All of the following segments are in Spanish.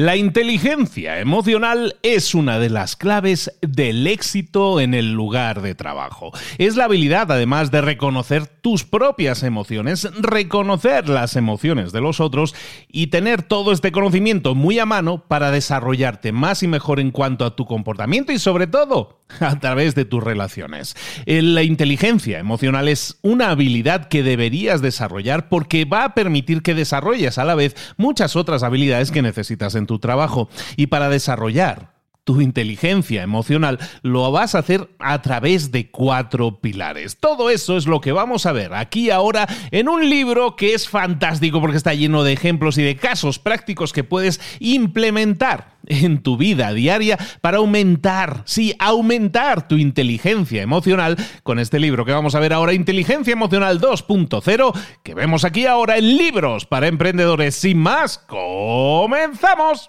La inteligencia emocional es una de las claves del éxito en el lugar de trabajo. Es la habilidad, además, de reconocer tus propias emociones, reconocer las emociones de los otros y tener todo este conocimiento muy a mano para desarrollarte más y mejor en cuanto a tu comportamiento y sobre todo a través de tus relaciones. La inteligencia emocional es una habilidad que deberías desarrollar porque va a permitir que desarrolles a la vez muchas otras habilidades que necesitas en tu trabajo. Y para desarrollar tu inteligencia emocional lo vas a hacer a través de cuatro pilares. Todo eso es lo que vamos a ver aquí ahora en un libro que es fantástico porque está lleno de ejemplos y de casos prácticos que puedes implementar en tu vida diaria para aumentar, sí, aumentar tu inteligencia emocional con este libro que vamos a ver ahora, Inteligencia Emocional 2.0, que vemos aquí ahora en libros para emprendedores. Sin más, comenzamos.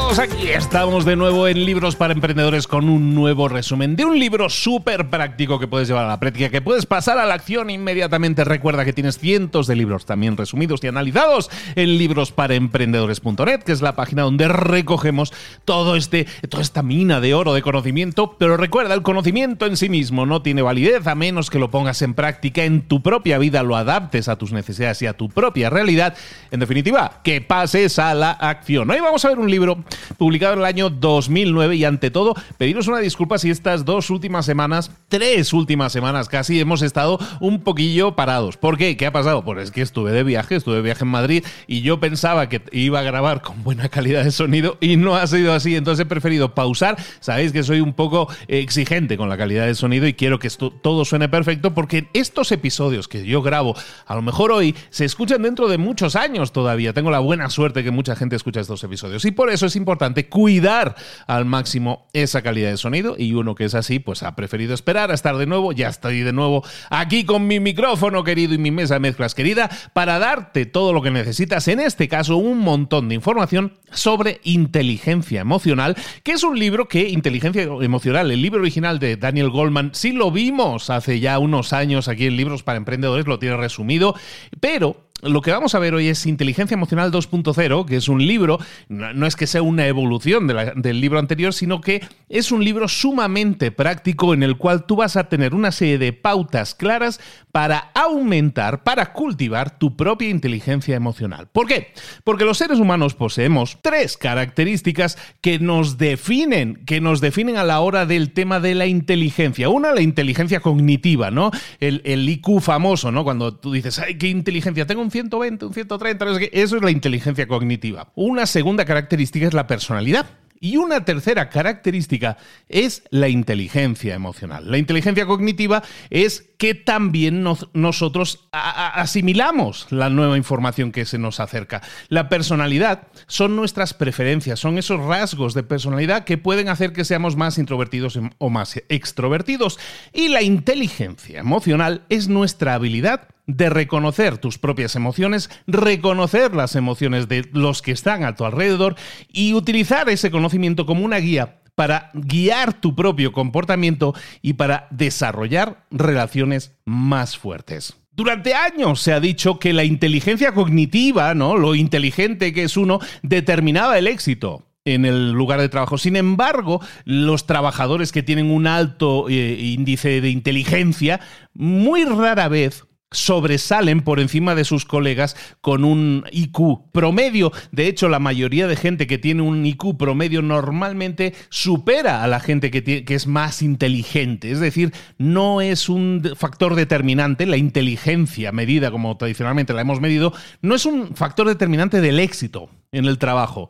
a todos, aquí estamos de nuevo en Libros para Emprendedores con un nuevo resumen de un libro súper práctico que puedes llevar a la práctica, que puedes pasar a la acción inmediatamente. Recuerda que tienes cientos de libros también resumidos y analizados en librosparaemprendedores.net, que es la página donde recogemos todo este, toda esta mina de oro de conocimiento. Pero recuerda, el conocimiento en sí mismo no tiene validez a menos que lo pongas en práctica en tu propia vida, lo adaptes a tus necesidades y a tu propia realidad. En definitiva, que pases a la acción. Hoy vamos a ver un libro publicado en el año 2009 y ante todo pediros una disculpa si estas dos últimas semanas, tres últimas semanas casi, hemos estado un poquillo parados. ¿Por qué? ¿Qué ha pasado? Pues es que estuve de viaje, estuve de viaje en Madrid y yo pensaba que iba a grabar con buena calidad de sonido y no ha sido así, entonces he preferido pausar. Sabéis que soy un poco exigente con la calidad de sonido y quiero que esto, todo suene perfecto porque estos episodios que yo grabo, a lo mejor hoy, se escuchan dentro de muchos años todavía. Tengo la buena suerte que mucha gente escucha estos episodios y por eso es importante cuidar al máximo esa calidad de sonido y uno que es así, pues ha preferido esperar a estar de nuevo. Ya estoy de nuevo aquí con mi micrófono querido y mi mesa de mezclas querida para darte todo lo que necesitas, en este caso un montón de información sobre inteligencia emocional, que es un libro que, inteligencia emocional, el libro original de Daniel Goldman, sí lo vimos hace ya unos años aquí en Libros para Emprendedores, lo tiene resumido, pero lo que vamos a ver hoy es Inteligencia Emocional 2.0, que es un libro, no es que sea una evolución del libro anterior, sino que es un libro sumamente práctico en el cual tú vas a tener una serie de pautas claras para aumentar, para cultivar tu propia inteligencia emocional. ¿Por qué? Porque los seres humanos poseemos tres características que nos definen, que nos definen a la hora del tema de la inteligencia. Una, la inteligencia cognitiva, ¿no? El, el IQ famoso, ¿no? Cuando tú dices, ay, qué inteligencia, tengo 120, un 130, eso es la inteligencia cognitiva. Una segunda característica es la personalidad. Y una tercera característica es la inteligencia emocional. La inteligencia cognitiva es que también nosotros asimilamos la nueva información que se nos acerca. La personalidad son nuestras preferencias, son esos rasgos de personalidad que pueden hacer que seamos más introvertidos o más extrovertidos. Y la inteligencia emocional es nuestra habilidad de reconocer tus propias emociones, reconocer las emociones de los que están a tu alrededor y utilizar ese conocimiento como una guía para guiar tu propio comportamiento y para desarrollar relaciones más fuertes. Durante años se ha dicho que la inteligencia cognitiva, ¿no? Lo inteligente que es uno, determinaba el éxito en el lugar de trabajo. Sin embargo, los trabajadores que tienen un alto eh, índice de inteligencia, muy rara vez sobresalen por encima de sus colegas con un IQ promedio. De hecho, la mayoría de gente que tiene un IQ promedio normalmente supera a la gente que, es más inteligente. Es decir, no es un factor determinante, la inteligencia medida como tradicionalmente la hemos medido, no es un factor determinante del éxito en el trabajo.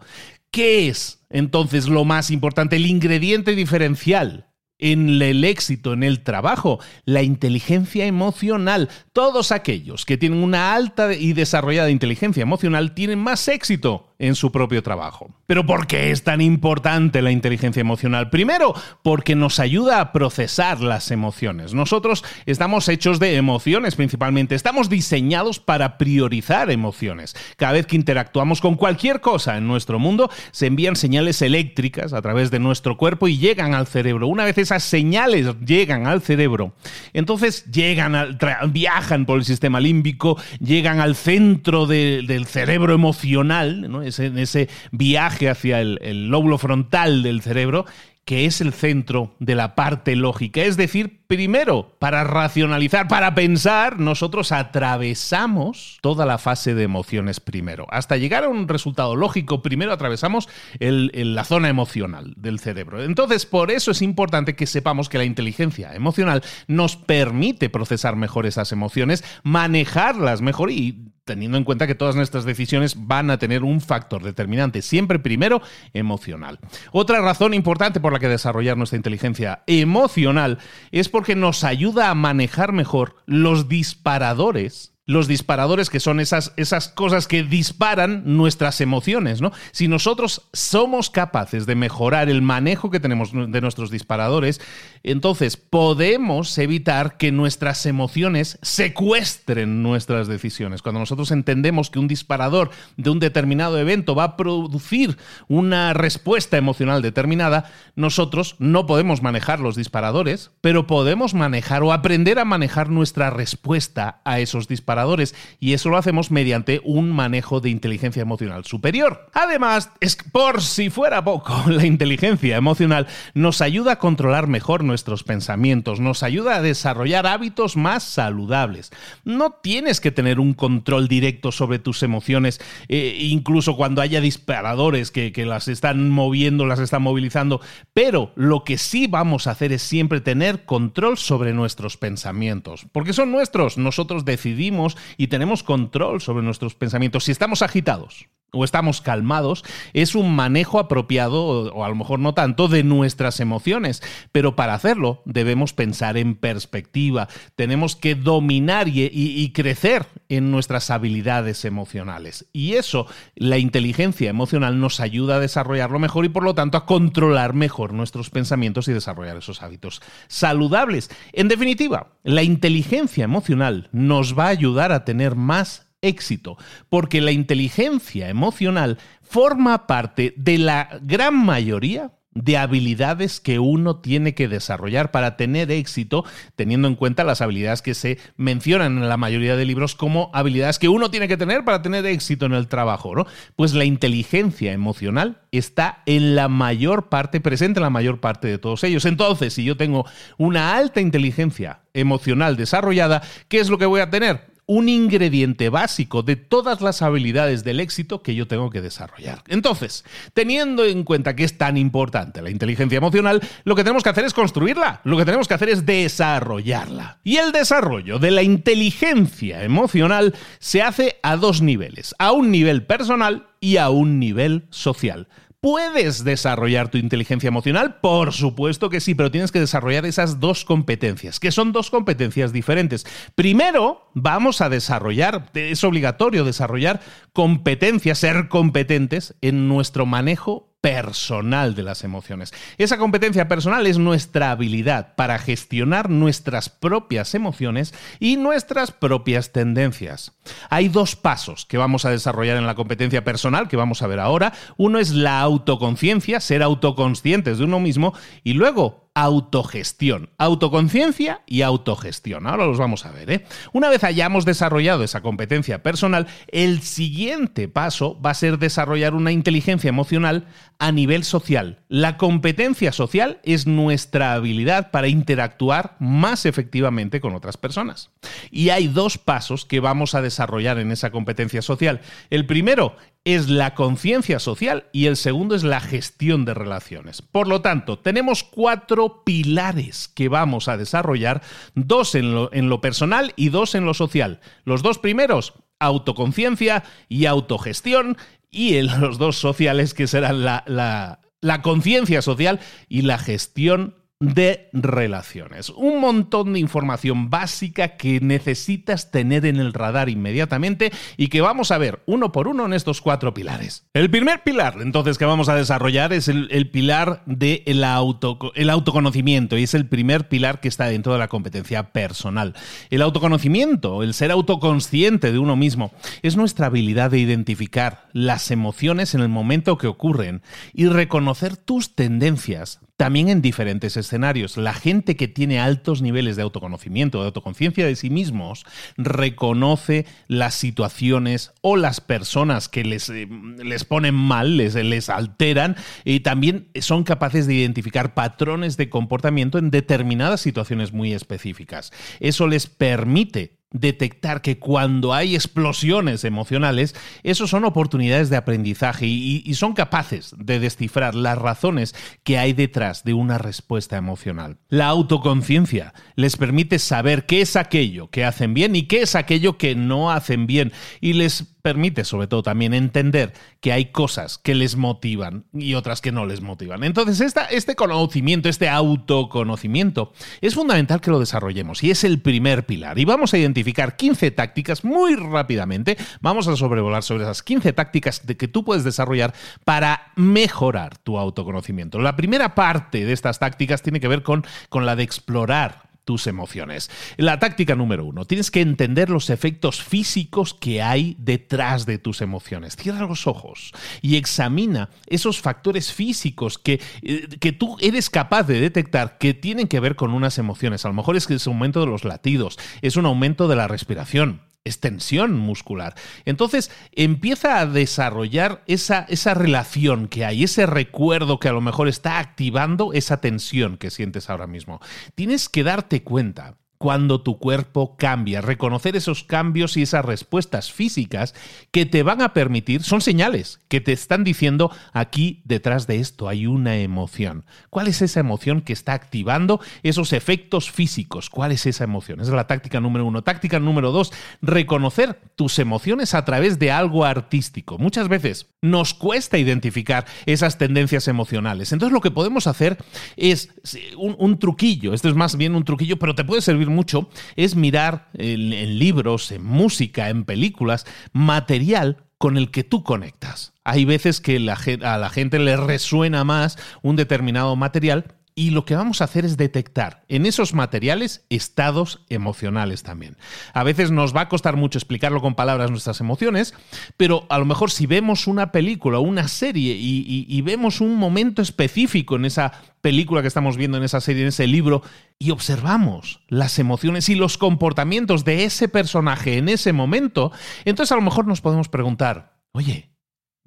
¿Qué es entonces lo más importante, el ingrediente diferencial? En el éxito en el trabajo, la inteligencia emocional. Todos aquellos que tienen una alta y desarrollada inteligencia emocional tienen más éxito en su propio trabajo. Pero ¿por qué es tan importante la inteligencia emocional? Primero, porque nos ayuda a procesar las emociones. Nosotros estamos hechos de emociones principalmente, estamos diseñados para priorizar emociones. Cada vez que interactuamos con cualquier cosa en nuestro mundo, se envían señales eléctricas a través de nuestro cuerpo y llegan al cerebro. Una vez esas señales llegan al cerebro, entonces llegan al, viajan por el sistema límbico, llegan al centro del cerebro emocional, ¿no? En ese viaje hacia el, lóbulo frontal del cerebro, que es el centro de la parte lógica. Es decir, Primero, para racionalizar, para pensar, nosotros atravesamos toda la fase de emociones primero. Hasta llegar a un resultado lógico, primero atravesamos la zona emocional del cerebro. Entonces, por eso es importante que sepamos que la inteligencia emocional nos permite procesar mejor esas emociones, manejarlas mejor y teniendo en cuenta que todas nuestras decisiones van a tener un factor determinante, siempre primero emocional. Otra razón importante por la que desarrollar nuestra inteligencia emocional es por porque nos ayuda a manejar mejor los disparadores los disparadores, que son esas, esas cosas que disparan nuestras emociones, ¿no? Si nosotros somos capaces de mejorar el manejo que tenemos de nuestros disparadores, entonces podemos evitar que nuestras emociones secuestren nuestras decisiones. Cuando nosotros entendemos que un disparador de un determinado evento va a producir una respuesta emocional determinada, nosotros no podemos manejar los disparadores, pero podemos manejar o aprender a manejar nuestra respuesta a esos disparadores y eso lo hacemos mediante un manejo de inteligencia emocional superior. Además, es por si fuera poco, la inteligencia emocional nos ayuda a controlar mejor nuestros pensamientos, nos ayuda a desarrollar hábitos más saludables. No tienes que tener un control directo sobre tus emociones, eh, incluso cuando haya disparadores que, que las están moviendo, las están movilizando, pero lo que sí vamos a hacer es siempre tener control sobre nuestros pensamientos, porque son nuestros, nosotros decidimos y tenemos control sobre nuestros pensamientos. Si estamos agitados, o estamos calmados, es un manejo apropiado, o a lo mejor no tanto, de nuestras emociones. Pero para hacerlo debemos pensar en perspectiva, tenemos que dominar y, crecer en nuestras habilidades emocionales. Y eso, la inteligencia emocional nos ayuda a desarrollarlo mejor y por lo tanto a controlar mejor nuestros pensamientos y desarrollar esos hábitos saludables. En definitiva, la inteligencia emocional nos va a ayudar a tener más éxito, porque la inteligencia emocional forma parte de la gran mayoría de habilidades que uno tiene que desarrollar para tener éxito, teniendo en cuenta las habilidades que se mencionan en la mayoría de libros como habilidades que uno tiene que tener para tener éxito en el trabajo, ¿no? Pues la inteligencia emocional está en la mayor parte, presente en la mayor parte de todos ellos. Entonces, si yo tengo una alta inteligencia emocional desarrollada, ¿qué es lo que voy a tener? Un ingrediente básico de todas las habilidades del éxito que yo tengo que desarrollar. Entonces, teniendo en cuenta que es tan importante la inteligencia emocional, lo que tenemos que hacer es construirla, lo que tenemos que hacer es desarrollarla. Y el desarrollo de la inteligencia emocional se hace a dos niveles, a un nivel personal y a un nivel social. ¿Puedes desarrollar tu inteligencia emocional? Por supuesto que sí, pero tienes que desarrollar esas dos competencias, que son dos competencias diferentes. Primero, vamos a desarrollar, es obligatorio desarrollar competencias, ser competentes en nuestro manejo personal de las emociones. Esa competencia personal es nuestra habilidad para gestionar nuestras propias emociones y nuestras propias tendencias. Hay dos pasos que vamos a desarrollar en la competencia personal que vamos a ver ahora. Uno es la autoconciencia, ser autoconscientes de uno mismo, y luego autogestión, autoconciencia y autogestión. Ahora los vamos a ver. ¿eh? Una vez hayamos desarrollado esa competencia personal, el siguiente paso va a ser desarrollar una inteligencia emocional a nivel social. La competencia social es nuestra habilidad para interactuar más efectivamente con otras personas. Y hay dos pasos que vamos a desarrollar en esa competencia social. El primero es la conciencia social y el segundo es la gestión de relaciones. Por lo tanto, tenemos cuatro pilares que vamos a desarrollar, dos en lo, personal y dos en lo social. Los dos primeros, autoconciencia y autogestión, y los dos sociales que serán la, la, la conciencia social y la gestión de relaciones. Un montón de información básica que necesitas tener en el radar inmediatamente y que vamos a ver uno por uno en estos cuatro pilares. El primer pilar, entonces, que vamos a desarrollar es el, pilar del de auto, el autoconocimiento y es el primer pilar que está dentro de la competencia personal. El autoconocimiento, el ser autoconsciente de uno mismo, es nuestra habilidad de identificar las emociones en el momento que ocurren y reconocer tus tendencias también en diferentes escenarios. La gente que tiene altos niveles de autoconocimiento, de autoconciencia de sí mismos, reconoce las situaciones o las personas que les, eh, les ponen mal, les, les alteran, y también son capaces de identificar patrones de comportamiento en determinadas situaciones muy específicas. Eso les permite detectar que cuando hay explosiones emocionales, esos son oportunidades de aprendizaje y, son capaces de descifrar las razones que hay detrás de una respuesta emocional. La autoconciencia les permite saber qué es aquello que hacen bien y qué es aquello que no hacen bien y les permite sobre todo también entender que hay cosas que les motivan y otras que no les motivan. Entonces, esta, este conocimiento, este autoconocimiento, es fundamental que lo desarrollemos y es el primer pilar. Y vamos a identificar 15 tácticas muy rápidamente. Vamos a sobrevolar sobre esas 15 tácticas de que tú puedes desarrollar para mejorar tu autoconocimiento. La primera parte de estas tácticas tiene que ver con, con la de explorar tus emociones. La táctica número uno, tienes que entender los efectos físicos que hay detrás de tus emociones. Cierra los ojos y examina esos factores físicos que, eh, que tú eres capaz de detectar que tienen que ver con unas emociones. A lo mejor es que es un aumento de los latidos, es un aumento de la respiración, es tensión muscular. Entonces empieza a desarrollar esa, esa relación que hay, ese recuerdo que a lo mejor está activando esa tensión que sientes ahora mismo. Tienes que darte cuenta cuando tu cuerpo cambia. Reconocer esos cambios y esas respuestas físicas que te van a permitir, son señales que te están diciendo aquí detrás de esto hay una emoción. ¿Cuál es esa emoción que está activando esos efectos físicos? ¿Cuál es esa emoción? Esa es la táctica número uno. Táctica número dos, reconocer tus emociones a través de algo artístico. Muchas veces nos cuesta identificar esas tendencias emocionales. Entonces lo que podemos hacer es un, truquillo, esto es más bien un truquillo, pero te puede servir mucho es mirar en, libros, en música, en películas, material con el que tú conectas. Hay veces que a la gente le resuena más un determinado material y lo que vamos a hacer es detectar en esos materiales estados emocionales también. A veces nos va a costar mucho explicarlo con palabras nuestras emociones, pero a lo mejor si vemos una película o una serie y, vemos un momento específico en esa película que estamos viendo, en esa serie, en ese libro, y observamos las emociones y los comportamientos de ese personaje en ese momento, entonces a lo mejor nos podemos preguntar, oye,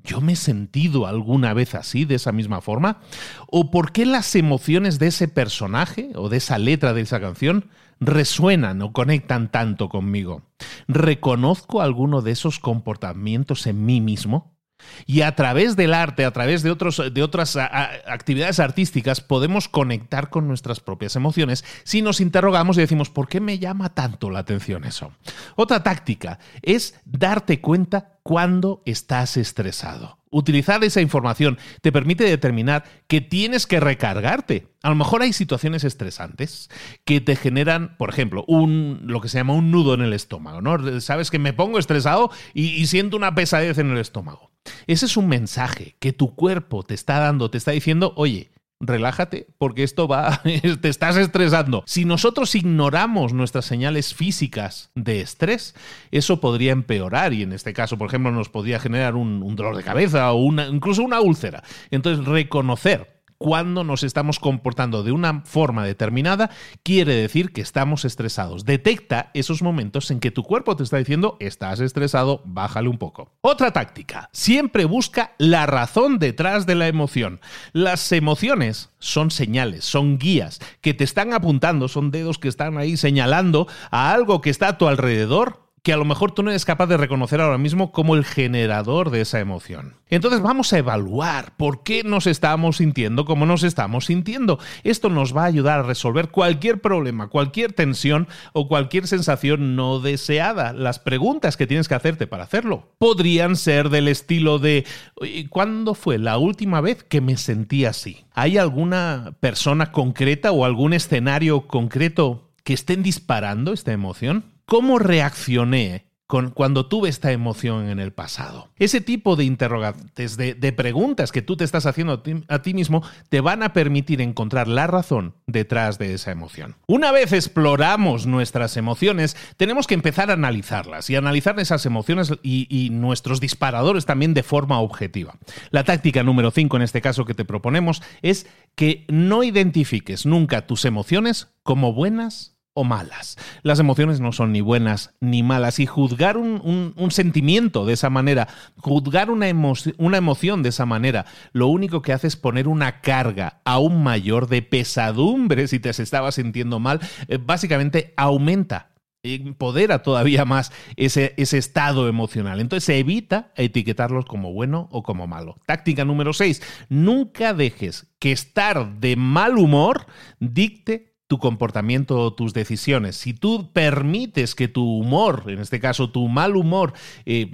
¿Yo me he sentido alguna vez así, de esa misma forma? ¿O por qué las emociones de ese personaje o de esa letra de esa canción resuenan o conectan tanto conmigo? ¿Reconozco alguno de esos comportamientos en mí mismo? Y a través del arte, a través de, otros, de otras actividades artísticas, podemos conectar con nuestras propias emociones si nos interrogamos y decimos, ¿por qué me llama tanto la atención eso? Otra táctica es darte cuenta cuando estás estresado. Utilizar esa información te permite determinar que tienes que recargarte. A lo mejor hay situaciones estresantes que te generan, por ejemplo, un, lo que se llama un nudo en el estómago. ¿no? Sabes que me pongo estresado y siento una pesadez en el estómago. Ese es un mensaje que tu cuerpo te está dando, te está diciendo, oye, relájate, porque esto va, te estás estresando. Si nosotros ignoramos nuestras señales físicas de estrés, eso podría empeorar y en este caso, por ejemplo, nos podría generar un, dolor de cabeza o incluso una úlcera. Entonces, reconocer cuando nos estamos comportando de una forma determinada, quiere decir que estamos estresados. Detecta esos momentos en que tu cuerpo te está diciendo, estás estresado, bájale un poco. Otra táctica, siempre busca la razón detrás de la emoción. Las emociones son señales, son guías que te están apuntando, son dedos que están ahí señalando a algo que está a tu alrededor que a lo mejor tú no eres capaz de reconocer ahora mismo como el generador de esa emoción. Entonces vamos a evaluar por qué nos estamos sintiendo como nos estamos sintiendo. Esto nos va a ayudar a resolver cualquier problema, cualquier tensión o cualquier sensación no deseada. Las preguntas que tienes que hacerte para hacerlo podrían ser del estilo de ¿cuándo fue la última vez que me sentí así? ¿Hay alguna persona concreta o algún escenario concreto que estén disparando esta emoción? ¿Cómo reaccioné con, cuando tuve esta emoción en el pasado? Ese tipo de interrogantes, de, preguntas que tú te estás haciendo a ti, mismo, te van a permitir encontrar la razón detrás de esa emoción. Una vez exploramos nuestras emociones, tenemos que empezar a analizarlas y analizar esas emociones y, y nuestros disparadores también de forma objetiva. La táctica número 5 en este caso que te proponemos es que no identifiques nunca tus emociones como buenas o malas. Las emociones no son ni buenas ni malas y juzgar un, sentimiento de esa manera, juzgar una, una, emoción de esa manera, lo único que hace es poner una carga aún mayor de pesadumbre si te estabas sintiendo mal, eh, básicamente aumenta empodera todavía más ese, ese, estado emocional. Entonces se evita etiquetarlos como bueno o como malo. Táctica número 6. Nunca dejes que estar de mal humor dicte tu comportamiento o tus decisiones. Si tú permites que tu humor, en este caso tu mal humor, eh,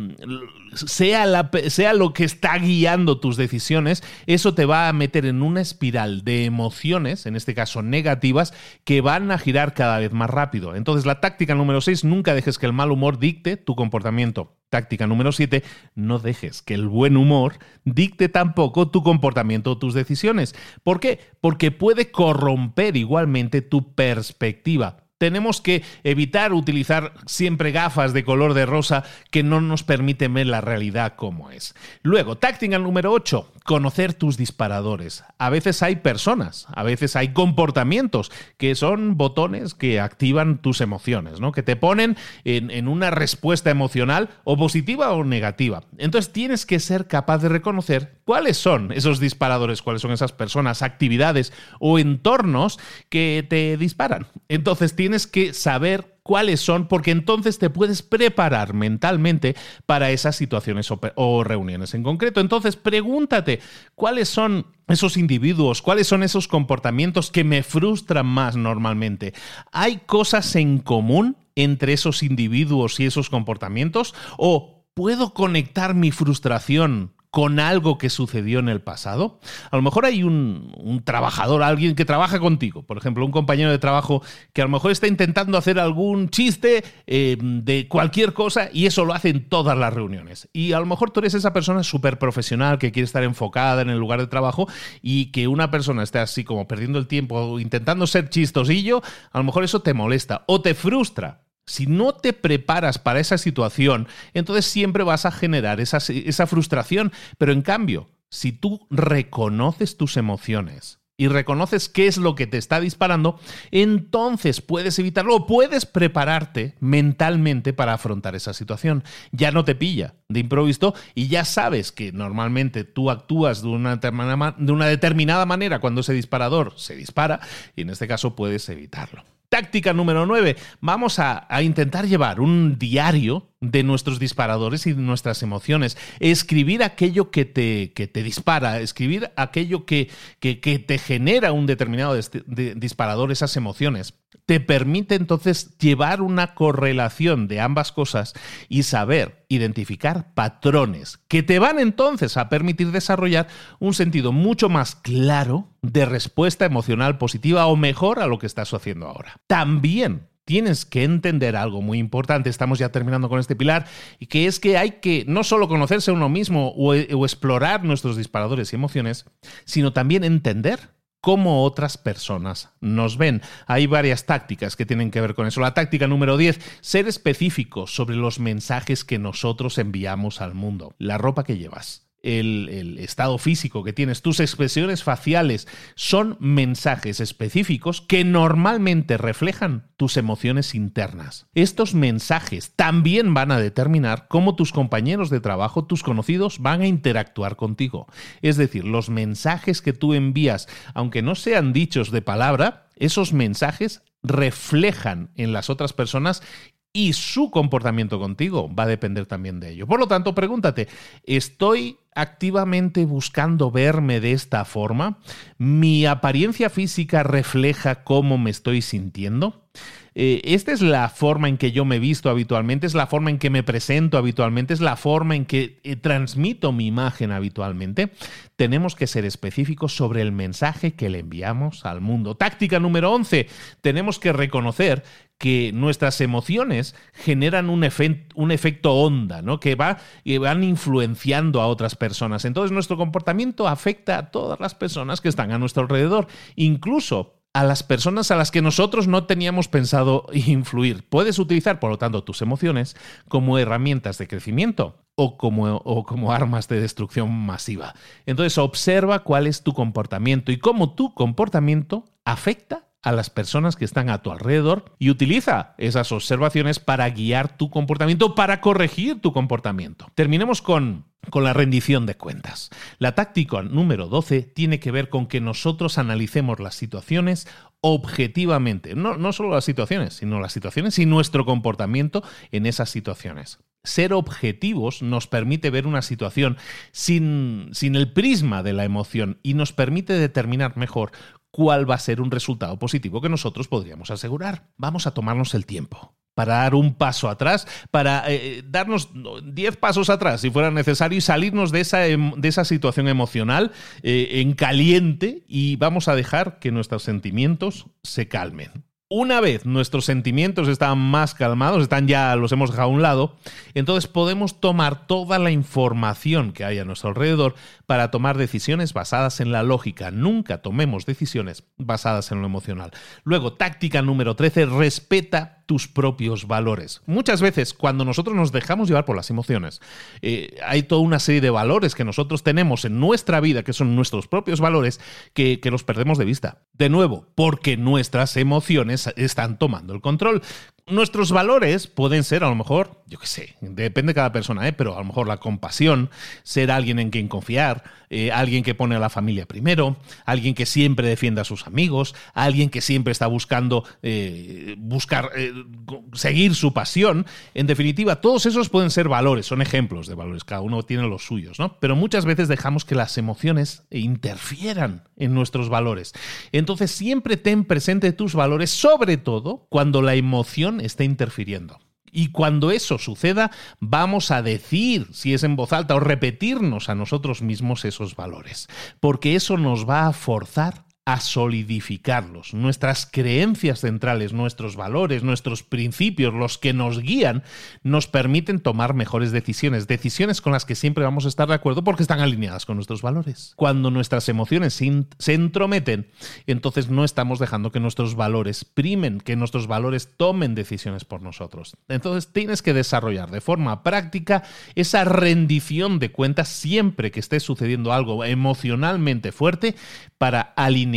sea, la, sea lo que está guiando tus decisiones, eso te va a meter en una espiral de emociones, en este caso negativas, que van a girar cada vez más rápido. Entonces la táctica número 6, nunca dejes que el mal humor dicte tu comportamiento. Táctica número 7, no dejes que el buen humor dicte tampoco tu comportamiento o tus decisiones. ¿Por qué? Porque puede corromper igualmente tu perspectiva tenemos que evitar utilizar siempre gafas de color de rosa que no nos permiten ver la realidad como es. Luego, táctica número 8, conocer tus disparadores. A veces hay personas, a veces hay comportamientos que son botones que activan tus emociones, ¿no? Que te ponen en, en, una respuesta emocional o positiva o negativa. Entonces tienes que ser capaz de reconocer cuáles son esos disparadores, cuáles son esas personas, actividades o entornos que te disparan. Entonces tienes que saber cuáles son, porque entonces te puedes preparar mentalmente para esas situaciones o, reuniones en concreto. Entonces, pregúntate cuáles son esos individuos, cuáles son esos comportamientos que me frustran más normalmente. ¿Hay cosas en común entre esos individuos y esos comportamientos? ¿O puedo conectar mi frustración con algo que sucedió en el pasado. A lo mejor hay un, trabajador, alguien que trabaja contigo, por ejemplo, un compañero de trabajo que a lo mejor está intentando hacer algún chiste eh, de cualquier cosa y eso lo hace en todas las reuniones. Y a lo mejor tú eres esa persona súper profesional que quiere estar enfocada en el lugar de trabajo y que una persona esté así como perdiendo el tiempo intentando ser chistosillo, a lo mejor eso te molesta o te frustra. Si no te preparas para esa situación, entonces siempre vas a generar esa, frustración. Pero en cambio, si tú reconoces tus emociones, y reconoces qué es lo que te está disparando, entonces puedes evitarlo puedes prepararte mentalmente para afrontar esa situación. Ya no te pilla de improviso y ya sabes que normalmente tú actúas de una determinada manera cuando ese disparador se dispara y en este caso puedes evitarlo. Táctica número 9. Vamos a, intentar llevar un diario de nuestros disparadores y de nuestras emociones. Escribir aquello que te, que te dispara, escribir aquello que, que, te genera un determinado disparador, esas emociones. Te permite entonces llevar una correlación de ambas cosas y saber identificar patrones que te van entonces a permitir desarrollar un sentido mucho más claro de respuesta emocional positiva o mejor a lo que estás haciendo ahora. También tienes que entender algo muy importante, estamos ya terminando con este pilar, y que es que hay que no solo conocerse uno mismo o, o explorar nuestros disparadores y emociones, sino también entender cómo otras personas nos ven. Hay varias tácticas que tienen que ver con eso. La táctica número 10, ser específico sobre los mensajes que nosotros enviamos al mundo. La ropa que llevas el, estado físico que tienes, tus expresiones faciales, son mensajes específicos que normalmente reflejan tus emociones internas. Estos mensajes también van a determinar cómo tus compañeros de trabajo, tus conocidos, van a interactuar contigo. Es decir, los mensajes que tú envías, aunque no sean dichos de palabra, esos mensajes reflejan en las otras personas y su comportamiento contigo va a depender también de ello. Por lo tanto, pregúntate, ¿estoy activamente buscando verme de esta forma? ¿Mi apariencia física refleja cómo me estoy sintiendo? Eh, esta es la forma en que yo me visto habitualmente, es la forma en que me presento habitualmente, es la forma en que eh, transmito mi imagen habitualmente. Tenemos que ser específicos sobre el mensaje que le enviamos al mundo. Táctica número 11. Tenemos que reconocer que nuestras emociones generan un, un efecto onda, ¿no? Que va, y van influenciando a otras personas. Entonces nuestro comportamiento afecta a todas las personas que están a nuestro alrededor, incluso a las personas a las que nosotros no teníamos pensado influir. Puedes utilizar, por lo tanto, tus emociones como herramientas de crecimiento o como, como armas de destrucción masiva. Entonces, observa cuál es tu comportamiento y cómo tu comportamiento afecta a las personas que están a tu alrededor y utiliza esas observaciones para guiar tu comportamiento, para corregir tu comportamiento. Terminemos con, con la rendición de cuentas. La táctica número 12 tiene que ver con que nosotros analicemos las situaciones objetivamente, no, no solo las situaciones, sino las situaciones y nuestro comportamiento en esas situaciones ser objetivos nos permite ver una situación sin, sin, el prisma de la emoción y nos permite determinar mejor cuál va a ser un resultado positivo que nosotros podríamos asegurar. Vamos a tomarnos el tiempo para dar un paso atrás, para eh, darnos 10 pasos atrás si fuera necesario y salirnos de esa, em, de esa situación emocional eh, en caliente y vamos a dejar que nuestros sentimientos se calmen. Una vez nuestros sentimientos están más calmados, están ya, los hemos dejado a un lado, entonces podemos tomar toda la información que hay a nuestro alrededor para tomar decisiones basadas en la lógica. Nunca tomemos decisiones basadas en lo emocional. Luego, táctica número 13, respeta tus propios valores. Muchas veces cuando nosotros nos dejamos llevar por las emociones, eh, hay toda una serie de valores que nosotros tenemos en nuestra vida, que son nuestros propios valores, que, que los perdemos de vista. De nuevo, porque nuestras emociones están tomando el control nuestros valores pueden ser, a lo mejor, yo qué sé, depende de cada persona, ¿eh? pero a lo mejor la compasión, ser alguien en quien confiar, eh, alguien que pone a la familia primero, alguien que siempre defiende a sus amigos, alguien que siempre está buscando eh, buscar, seguir su pasión. En definitiva, todos esos pueden ser valores, son ejemplos de valores, cada uno tiene los suyos, ¿no? Pero muchas veces dejamos que las emociones interfieran en nuestros valores. Entonces, siempre ten presente tus valores, sobre todo cuando la emoción está interfiriendo. Y cuando eso suceda, vamos a decir, si es en voz alta, o repetirnos a nosotros mismos esos valores, porque eso nos va a forzar a solidificarlos. Nuestras creencias centrales, nuestros valores, nuestros principios, los que nos guían, nos permiten tomar mejores decisiones, decisiones con las que siempre vamos a estar de acuerdo porque están alineadas con nuestros valores. Cuando nuestras emociones se entrometen, entonces no estamos dejando que nuestros valores primen, que nuestros valores tomen decisiones por nosotros. Entonces tienes que desarrollar de forma práctica esa rendición de cuentas siempre que esté sucediendo algo emocionalmente fuerte para alinear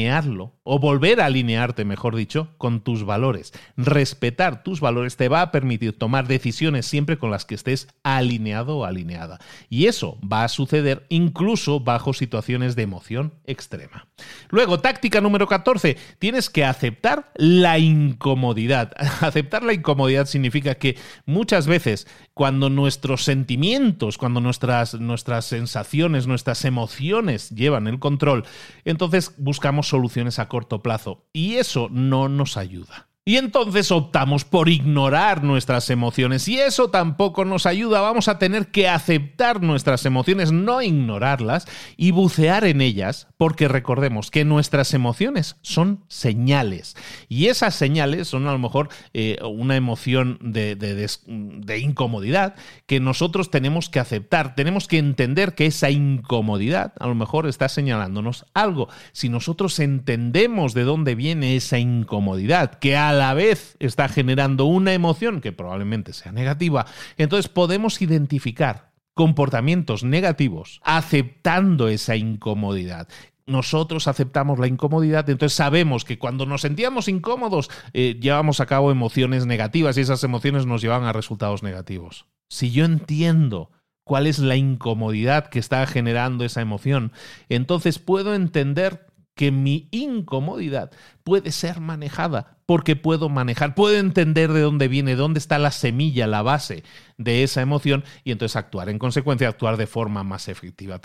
o volver a alinearte, mejor dicho, con tus valores. Respetar tus valores te va a permitir tomar decisiones siempre con las que estés alineado o alineada. Y eso va a suceder incluso bajo situaciones de emoción extrema. Luego, táctica número 14, tienes que aceptar la incomodidad. aceptar la incomodidad significa que muchas veces cuando nuestros sentimientos, cuando nuestras, nuestras sensaciones, nuestras emociones llevan el control, entonces buscamos soluciones a corto plazo y eso no nos ayuda. Y entonces optamos por ignorar nuestras emociones y eso tampoco nos ayuda. Vamos a tener que aceptar nuestras emociones, no ignorarlas y bucear en ellas, porque recordemos que nuestras emociones son señales. Y esas señales son a lo mejor eh, una emoción de, incomodidad que nosotros tenemos que aceptar. Tenemos que entender que esa incomodidad a lo mejor está señalándonos algo. Si nosotros entendemos de dónde viene esa incomodidad, que a la vez está generando una emoción que probablemente sea negativa, entonces podemos identificar comportamientos negativos aceptando esa incomodidad nosotros aceptamos la incomodidad, entonces sabemos que cuando nos sentíamos incómodos eh, llevamos a cabo emociones negativas y esas emociones nos llevan a resultados negativos. Si yo entiendo cuál es la incomodidad que está generando esa emoción, entonces puedo entender que mi incomodidad puede ser manejada, porque puedo manejar, puedo entender de dónde viene, dónde está la semilla, la base de esa emoción y entonces actuar en consecuencia, actuar de forma más efectiva.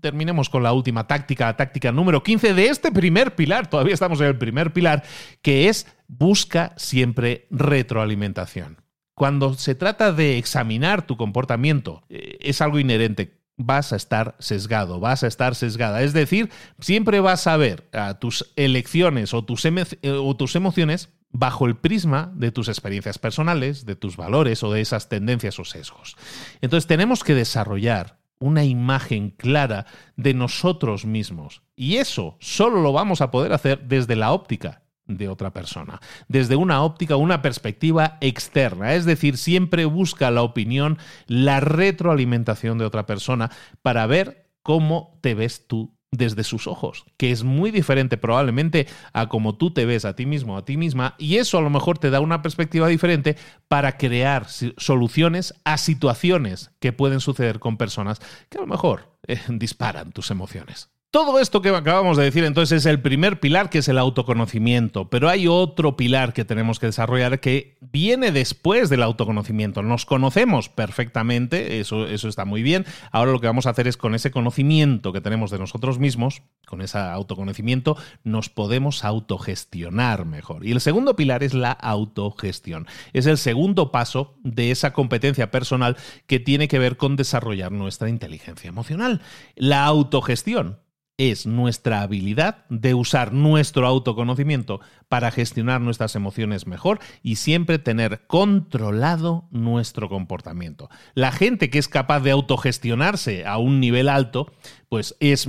Terminemos con la última táctica, la táctica número 15 de este primer pilar, todavía estamos en el primer pilar, que es busca siempre retroalimentación. Cuando se trata de examinar tu comportamiento, eh, es algo inherente vas a estar sesgado, vas a estar sesgada. Es decir, siempre vas a ver a tus elecciones o tus, eh, o tus emociones bajo el prisma de tus experiencias personales, de tus valores o de esas tendencias o sesgos. Entonces tenemos que desarrollar una imagen clara de nosotros mismos. Y eso solo lo vamos a poder hacer desde la óptica de otra persona, desde una óptica, una perspectiva externa. Es decir, siempre busca la opinión, la retroalimentación de otra persona para ver cómo te ves tú desde sus ojos, que es muy diferente probablemente a cómo tú te ves a ti mismo, a ti misma, y eso a lo mejor te da una perspectiva diferente para crear soluciones a situaciones que pueden suceder con personas que a lo mejor eh, disparan tus emociones. Todo esto que acabamos de decir entonces es el primer pilar que es el autoconocimiento, pero hay otro pilar que tenemos que desarrollar que viene después del autoconocimiento. Nos conocemos perfectamente, eso, eso está muy bien. Ahora lo que vamos a hacer es con ese conocimiento que tenemos de nosotros mismos, con ese autoconocimiento, nos podemos autogestionar mejor. Y el segundo pilar es la autogestión. Es el segundo paso de esa competencia personal que tiene que ver con desarrollar nuestra inteligencia emocional. La autogestión es nuestra habilidad de usar nuestro autoconocimiento para gestionar nuestras emociones mejor y siempre tener controlado nuestro comportamiento. La gente que es capaz de autogestionarse a un nivel alto, pues es,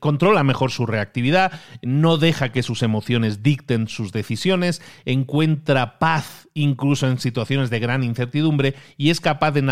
controla mejor su reactividad, no deja que sus emociones dicten sus decisiones, encuentra paz incluso en situaciones de gran incertidumbre y es capaz de,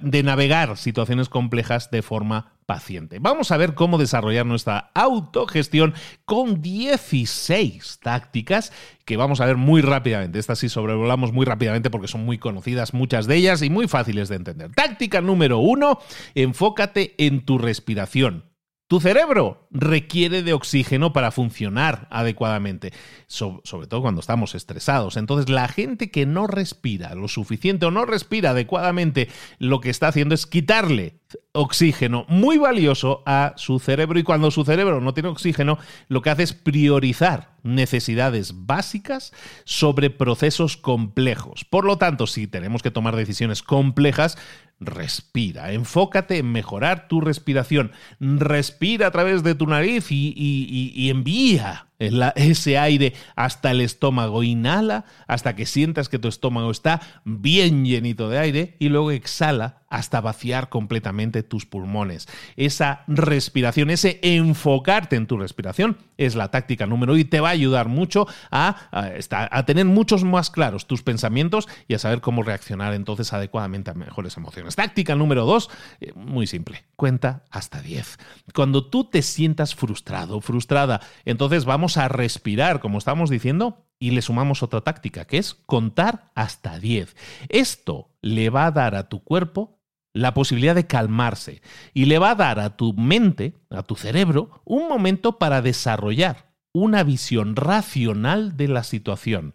de navegar situaciones complejas de forma paciente. Vamos a ver cómo desarrollar nuestra autogestión con 16 tácticas que vamos a ver muy rápidamente. Estas sí sobrevolamos muy rápidamente porque son muy conocidas muchas de ellas y muy fáciles de entender. Táctica número uno, enfócate en tu respiración. Tu cerebro requiere de oxígeno para funcionar adecuadamente, sobre todo cuando estamos estresados. Entonces, la gente que no respira lo suficiente o no respira adecuadamente, lo que está haciendo es quitarle oxígeno muy valioso a su cerebro. Y cuando su cerebro no tiene oxígeno, lo que hace es priorizar necesidades básicas sobre procesos complejos. Por lo tanto, si tenemos que tomar decisiones complejas, respira, enfócate en mejorar tu respiración, respira a través de tu nariz y, envía ese aire hasta el estómago, inhala hasta que sientas que tu estómago está bien llenito de aire y luego exhala hasta vaciar completamente tus pulmones. Esa respiración, ese enfocarte en tu respiración es la táctica número y te va a ayudar mucho a, a, tener muchos más claros tus pensamientos y a saber cómo reaccionar entonces adecuadamente a mejores emociones. Táctica número dos, eh, muy simple, cuenta hasta 10. Cuando tú te sientas frustrado, frustrada, entonces vamos a respirar, como estamos diciendo, y le sumamos otra táctica, que es contar hasta 10. Esto le va a dar a tu cuerpo la posibilidad de calmarse y le va a dar a tu mente, a tu cerebro, un momento para desarrollar una visión racional de la situación.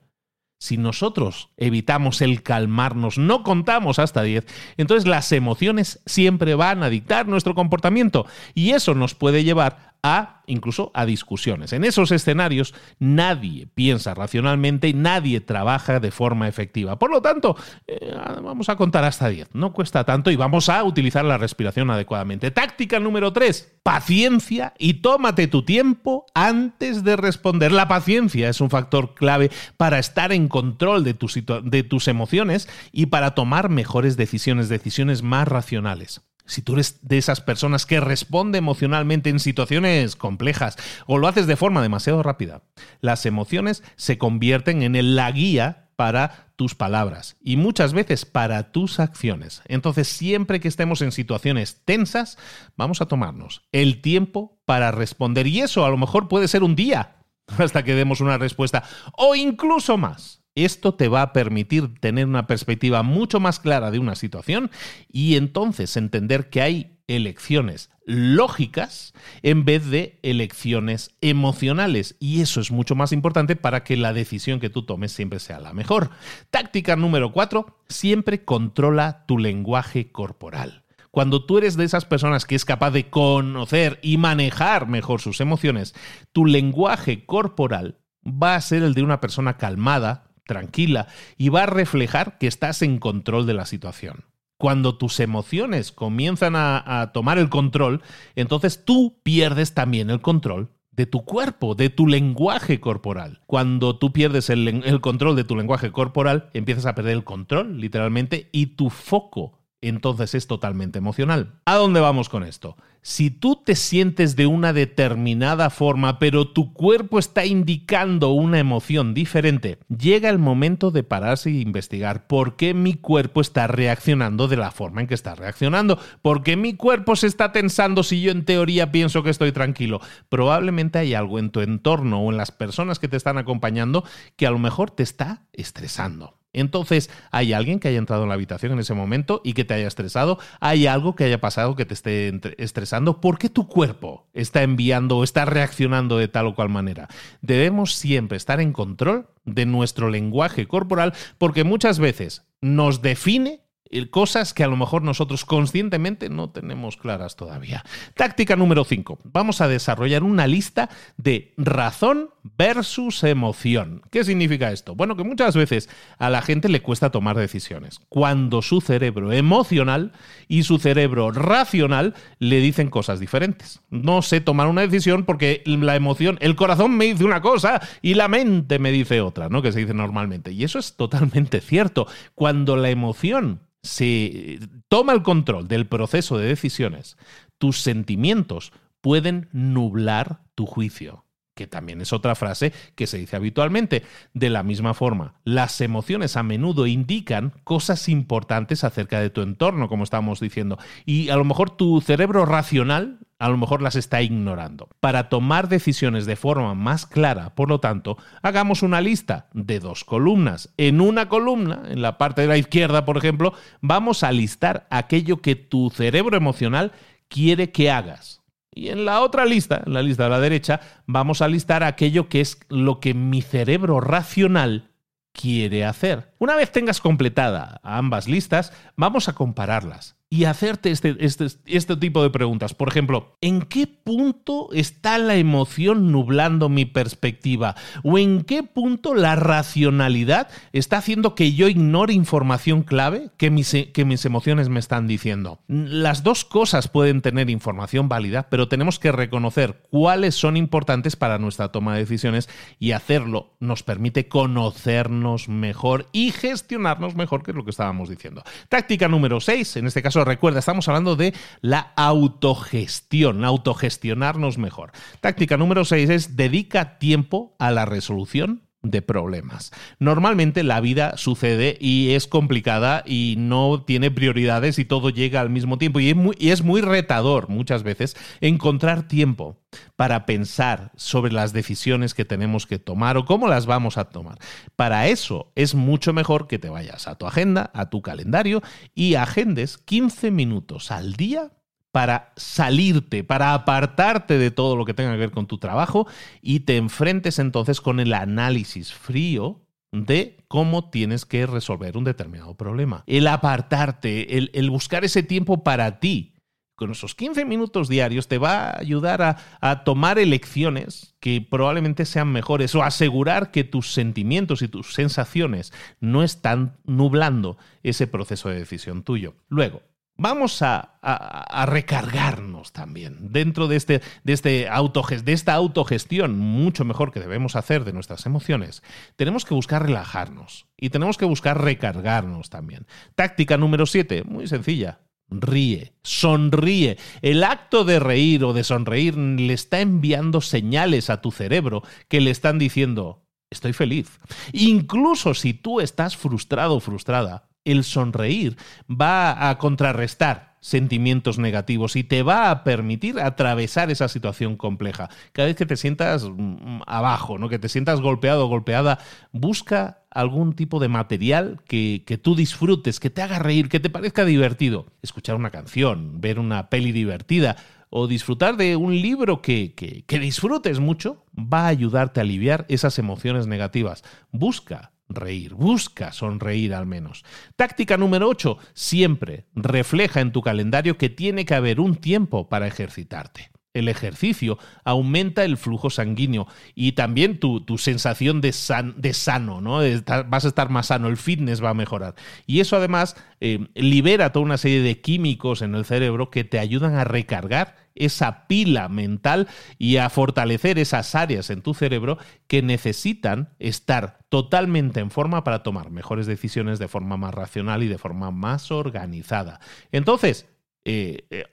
Si nosotros evitamos el calmarnos, no contamos hasta 10, entonces las emociones siempre van a dictar nuestro comportamiento y eso nos puede llevar a incluso a discusiones. En esos escenarios nadie piensa racionalmente nadie trabaja de forma efectiva. Por lo tanto, eh, vamos a contar hasta 10. No cuesta tanto y vamos a utilizar la respiración adecuadamente. Táctica número 3. Paciencia y tómate tu tiempo antes de responder. La paciencia es un factor clave para estar en control de, de tus emociones y para tomar mejores decisiones, decisiones más racionales si tú eres de esas personas que responde emocionalmente en situaciones complejas o lo haces de forma demasiado rápida, las emociones se convierten en la guía para tus palabras y muchas veces para tus acciones. Entonces, siempre que estemos en situaciones tensas, vamos a tomarnos el tiempo para responder. Y eso a lo mejor puede ser un día hasta que demos una respuesta o incluso más. Esto te va a permitir tener una perspectiva mucho más clara de una situación y entonces entender que hay elecciones lógicas en vez de elecciones emocionales. Y eso es mucho más importante para que la decisión que tú tomes siempre sea la mejor. Táctica número cuatro, siempre controla tu lenguaje corporal. Cuando tú eres de esas personas que es capaz de conocer y manejar mejor sus emociones, tu lenguaje corporal va a ser el de una persona calmada, tranquila y va a reflejar que estás en control de la situación. Cuando tus emociones comienzan a, tomar el control, entonces tú pierdes también el control de tu cuerpo, de tu lenguaje corporal. Cuando tú pierdes el, control de tu lenguaje corporal, empiezas a perder el control, literalmente, y tu foco entonces es totalmente emocional. ¿A dónde vamos con esto? Si tú te sientes de una determinada forma, pero tu cuerpo está indicando una emoción diferente, llega el momento de pararse e investigar por qué mi cuerpo está reaccionando de la forma en que está reaccionando, por qué mi cuerpo se está tensando si yo en teoría pienso que estoy tranquilo. Probablemente hay algo en tu entorno o en las personas que te están acompañando que a lo mejor te está estresando. Entonces, hay alguien que haya entrado en la habitación en ese momento y que te haya estresado, hay algo que haya pasado que te esté estresando, ¿por qué tu cuerpo está enviando o está reaccionando de tal o cual manera? Debemos siempre estar en control de nuestro lenguaje corporal porque muchas veces nos define cosas que a lo mejor nosotros conscientemente no tenemos claras todavía. Táctica número 5. Vamos a desarrollar una lista de razón versus emoción. ¿Qué significa esto? Bueno, que muchas veces a la gente le cuesta tomar decisiones. Cuando su cerebro emocional y su cerebro racional le dicen cosas diferentes. No sé tomar una decisión porque la emoción, el corazón me dice una cosa y la mente me dice otra, ¿no? Que se dice normalmente. Y eso es totalmente cierto. Cuando la emoción se toma el control del proceso de decisiones, tus sentimientos pueden nublar tu juicio que también es otra frase que se dice habitualmente. De la misma forma, las emociones a menudo indican cosas importantes acerca de tu entorno, como estábamos diciendo, y a lo mejor tu cerebro racional a lo mejor las está ignorando. Para tomar decisiones de forma más clara, por lo tanto, hagamos una lista de dos columnas. En una columna, en la parte de la izquierda, por ejemplo, vamos a listar aquello que tu cerebro emocional quiere que hagas. Y en la otra lista, en la lista de la derecha, vamos a listar aquello que es lo que mi cerebro racional quiere hacer. Una vez tengas completada ambas listas, vamos a compararlas y hacerte este, este, este, tipo de preguntas. Por ejemplo, ¿en qué punto está la emoción nublando mi perspectiva? ¿O en qué punto la racionalidad está haciendo que yo ignore información clave que mis, que mis emociones me están diciendo? Las dos cosas pueden tener información válida, pero tenemos que reconocer cuáles son importantes para nuestra toma de decisiones y hacerlo nos permite conocernos mejor y gestionarnos mejor, que es lo que estábamos diciendo. Táctica número 6, en este caso recuerda, estamos hablando de la autogestión, autogestionarnos mejor. Táctica número 6 es dedica tiempo a la resolución de problemas. Normalmente la vida sucede y es complicada y no tiene prioridades y todo llega al mismo tiempo y es muy, y es muy retador muchas veces encontrar tiempo para pensar sobre las decisiones que tenemos que tomar o cómo las vamos a tomar. Para eso es mucho mejor que te vayas a tu agenda, a tu calendario y agendes 15 minutos al día para salirte, para apartarte de todo lo que tenga que ver con tu trabajo y te enfrentes entonces con el análisis frío de cómo tienes que resolver un determinado problema. El apartarte, el, buscar ese tiempo para ti, con esos 15 minutos diarios te va a ayudar a, a, tomar elecciones que probablemente sean mejores o asegurar que tus sentimientos y tus sensaciones no están nublando ese proceso de decisión tuyo. Luego, vamos a, recargarnos también dentro de, este, de, este de esta autogestión mucho mejor que debemos hacer de nuestras emociones. Tenemos que buscar relajarnos y tenemos que buscar recargarnos también. Táctica número 7, muy sencilla. Ríe, sonríe. El acto de reír o de sonreír le está enviando señales a tu cerebro que le están diciendo, estoy feliz. Incluso si tú estás frustrado o frustrada, el sonreír va a contrarrestar sentimientos negativos y te va a permitir atravesar esa situación compleja. Cada vez que te sientas mm, abajo, ¿no? que te sientas golpeado o golpeada, busca algún tipo de material que, que, tú disfrutes, que te haga reír, que te parezca divertido. Escuchar una canción, ver una peli divertida o disfrutar de un libro que, que, que disfrutes mucho va a ayudarte a aliviar esas emociones negativas. Busca reír, busca sonreír al menos. Táctica número 8, siempre refleja en tu calendario que tiene que haber un tiempo para ejercitarte. El ejercicio aumenta el flujo sanguíneo y también tu, sensación de, de sano, ¿no? vas a estar más sano, el fitness va a mejorar. Y eso además eh, libera toda una serie de químicos en el cerebro que te ayudan a recargar esa pila mental y a fortalecer esas áreas en tu cerebro que necesitan estar totalmente en forma para tomar mejores decisiones de forma más racional y de forma más organizada. Entonces, eh, eh,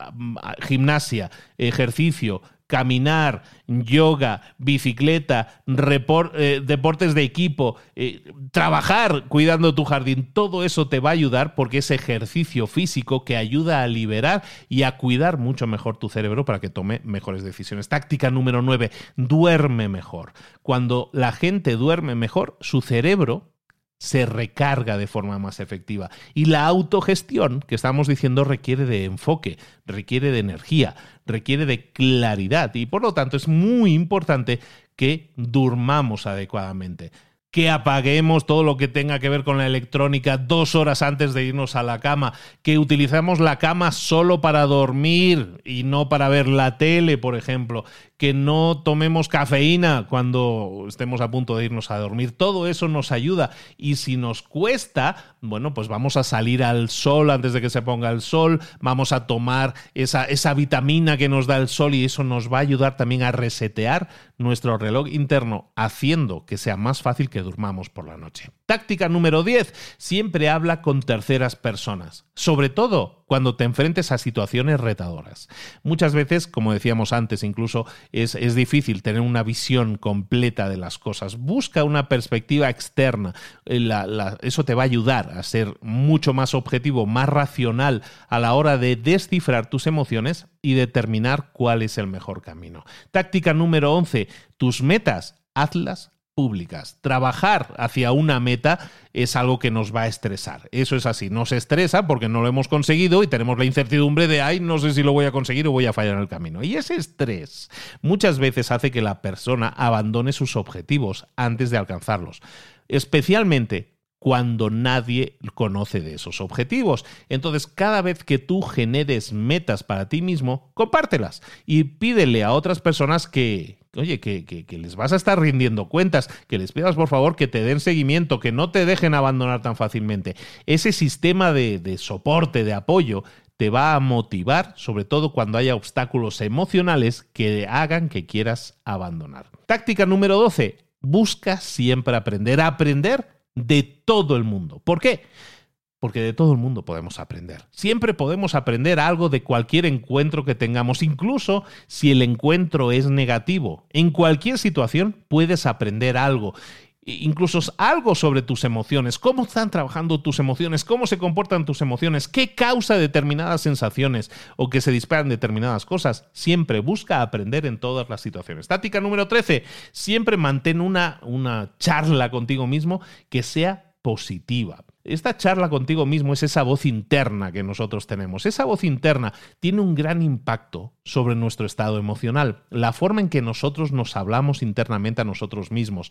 gimnasia, ejercicio, caminar, yoga, bicicleta, eh, deportes de equipo, eh, trabajar cuidando tu jardín, todo eso te va a ayudar porque es ejercicio físico que ayuda a liberar y a cuidar mucho mejor tu cerebro para que tome mejores decisiones. Táctica número 9, duerme mejor. Cuando la gente duerme mejor, su cerebro se recarga de forma más efectiva. Y la autogestión, que estamos diciendo, requiere de enfoque, requiere de energía, requiere de claridad y por lo tanto es muy importante que durmamos adecuadamente. que apaguemos todo lo que tenga que ver con la electrónica dos horas antes de irnos a la cama, que utilizamos la cama solo para dormir y no para ver la tele, por ejemplo, que no tomemos cafeína cuando estemos a punto de irnos a dormir. Todo eso nos ayuda y si nos cuesta, bueno, pues vamos a salir al sol antes de que se ponga el sol, vamos a tomar esa, esa vitamina que nos da el sol y eso nos va a ayudar también a resetear nuestro reloj interno, haciendo que sea más fácil que durmamos por la noche. Táctica número 10. Siempre habla con terceras personas, sobre todo cuando te enfrentes a situaciones retadoras. Muchas veces, como decíamos antes, incluso es, es difícil tener una visión completa de las cosas. Busca una perspectiva externa. Eh, eso te va a ayudar a ser mucho más objetivo, más racional a la hora de descifrar tus emociones y determinar cuál es el mejor camino. Táctica número 11. Tus metas, hazlas públicas. Trabajar hacia una meta es algo que nos va a estresar. Eso es así. Nos estresa porque no lo hemos conseguido y tenemos la incertidumbre de, ay, no sé si lo voy a conseguir o voy a fallar en el camino. Y ese estrés muchas veces hace que la persona abandone sus objetivos antes de alcanzarlos. Especialmente cuando nadie conoce de esos objetivos. Entonces, cada vez que tú generes metas para ti mismo, compártelas y pídele a otras personas que, oye, que, les vas a estar rindiendo cuentas, que les pidas por favor que te den seguimiento, que no te dejen abandonar tan fácilmente. Ese sistema de, de soporte, de apoyo, te va a motivar, sobre todo cuando haya obstáculos emocionales que hagan que quieras abandonar. Táctica número 12. Busca siempre aprender. Aprender de todo el mundo. ¿Por qué? Porque de todo el mundo podemos aprender. Siempre podemos aprender algo de cualquier encuentro que tengamos, incluso si el encuentro es negativo. En cualquier situación puedes aprender algo incluso algo sobre tus emociones, cómo están trabajando tus emociones, cómo se comportan tus emociones, qué causa determinadas sensaciones o que se disparan determinadas cosas. Siempre busca aprender en todas las situaciones. Táctica número 13, siempre mantén una, una charla contigo mismo que sea positiva. Esta charla contigo mismo es esa voz interna que nosotros tenemos. Esa voz interna tiene un gran impacto sobre nuestro estado emocional. La forma en que nosotros nos hablamos internamente a nosotros mismos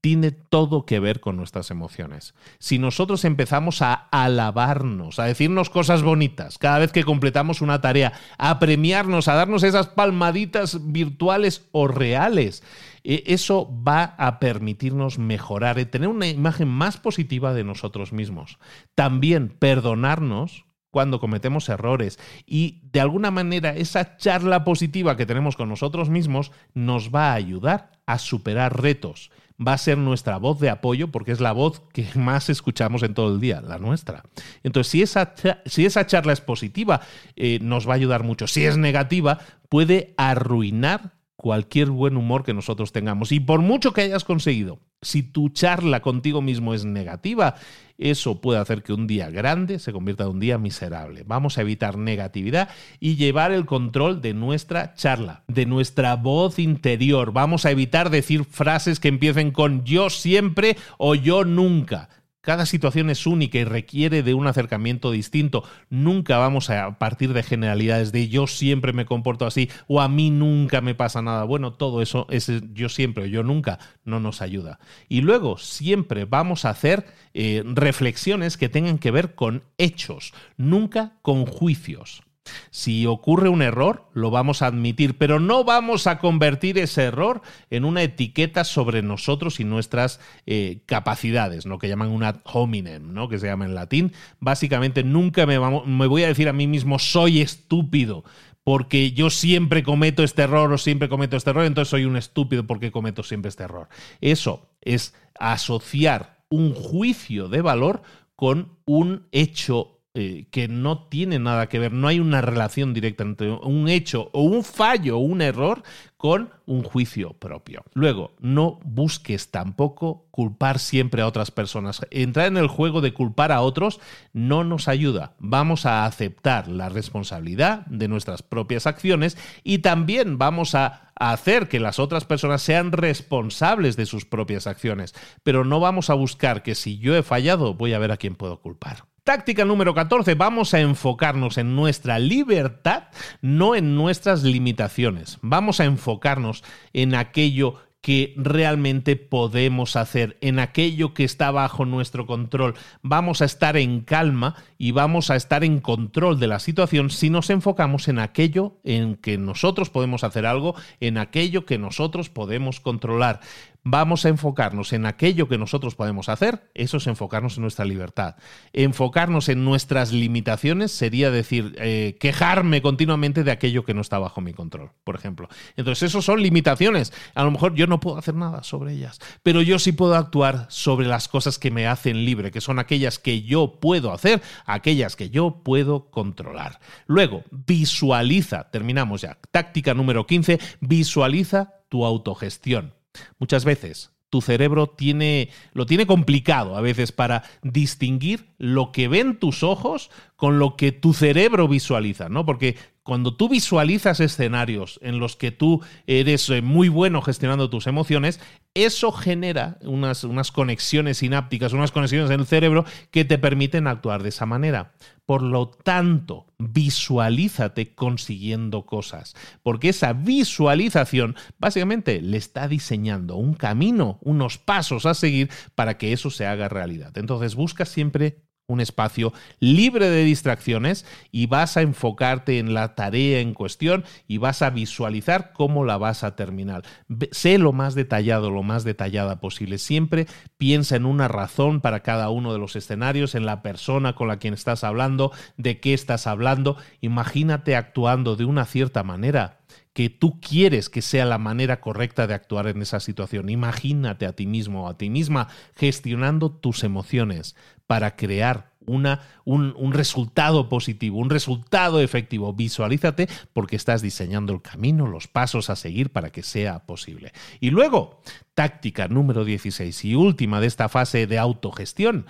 tiene todo que ver con nuestras emociones. Si nosotros empezamos a alabarnos, a decirnos cosas bonitas cada vez que completamos una tarea, a premiarnos, a darnos esas palmaditas virtuales o reales, eso va a permitirnos mejorar y tener una imagen más positiva de nosotros mismos. También perdonarnos cuando cometemos errores y de alguna manera esa charla positiva que tenemos con nosotros mismos nos va a ayudar a superar retos. Va a ser nuestra voz de apoyo porque es la voz que más escuchamos en todo el día, la nuestra. Entonces, si esa, si esa charla es positiva, eh, nos va a ayudar mucho. Si es negativa, puede arruinar cualquier buen humor que nosotros tengamos. Y por mucho que hayas conseguido, si tu charla contigo mismo es negativa, eso puede hacer que un día grande se convierta en un día miserable. Vamos a evitar negatividad y llevar el control de nuestra charla, de nuestra voz interior. Vamos a evitar decir frases que empiecen con yo siempre o yo nunca. Cada situación es única y requiere de un acercamiento distinto. Nunca vamos a partir de generalidades de yo siempre me comporto así o a mí nunca me pasa nada. Bueno, todo eso es yo siempre o yo nunca no nos ayuda. Y luego siempre vamos a hacer eh, reflexiones que tengan que ver con hechos, nunca con juicios. Si ocurre un error, lo vamos a admitir, pero no vamos a convertir ese error en una etiqueta sobre nosotros y nuestras eh, capacidades, lo que llaman una hominem, ¿no? que se llama en latín. Básicamente, nunca me, me voy a decir a mí mismo soy estúpido porque yo siempre cometo este error o siempre cometo este error, entonces soy un estúpido porque cometo siempre este error. Eso es asociar un juicio de valor con un hecho eh, que no tiene nada que ver, no hay una relación directa entre un hecho o un fallo o un error con un juicio propio. Luego, no busques tampoco culpar siempre a otras personas. Entrar en el juego de culpar a otros no nos ayuda. Vamos a aceptar la responsabilidad de nuestras propias acciones y también vamos a hacer que las otras personas sean responsables de sus propias acciones. Pero no vamos a buscar que si yo he fallado, voy a ver a quién puedo culpar. Táctica número 14, vamos a enfocarnos en nuestra libertad, no en nuestras limitaciones. Vamos a enfocarnos en aquello que realmente podemos hacer, en aquello que está bajo nuestro control. Vamos a estar en calma y vamos a estar en control de la situación si nos enfocamos en aquello en que nosotros podemos hacer algo, en aquello que nosotros podemos controlar vamos a enfocarnos en aquello que nosotros podemos hacer, eso es enfocarnos en nuestra libertad. Enfocarnos en nuestras limitaciones sería decir, eh, quejarme continuamente de aquello que no está bajo mi control, por ejemplo. Entonces, eso son limitaciones. A lo mejor yo no puedo hacer nada sobre ellas, pero yo sí puedo actuar sobre las cosas que me hacen libre, que son aquellas que yo puedo hacer, aquellas que yo puedo controlar. Luego, visualiza, terminamos ya. Táctica número 15, visualiza tu autogestión. Muchas veces tu cerebro tiene, lo tiene complicado a veces para distinguir lo que ven tus ojos con lo que tu cerebro visualiza, ¿no? Porque cuando tú visualizas escenarios en los que tú eres eh, muy bueno gestionando tus emociones, eso genera unas, unas, conexiones sinápticas, unas conexiones en el cerebro que te permiten actuar de esa manera. Por lo tanto, visualízate consiguiendo cosas, porque esa visualización básicamente le está diseñando un camino, unos pasos a seguir para que eso se haga realidad. Entonces busca siempre un espacio libre de distracciones y vas a enfocarte en la tarea en cuestión y vas a visualizar cómo la vas a terminar. Sé lo más detallado, lo más detallada posible. Siempre piensa en una razón para cada uno de los escenarios, en la persona con la quien estás hablando, de qué estás hablando. Imagínate actuando de una cierta manera que tú quieres que sea la manera correcta de actuar en esa situación. Imagínate a ti mismo o a ti misma gestionando tus emociones para crear una, un, un, resultado positivo, un resultado efectivo. Visualízate porque estás diseñando el camino, los pasos a seguir para que sea posible. Y luego, táctica número 16 y última de esta fase de autogestión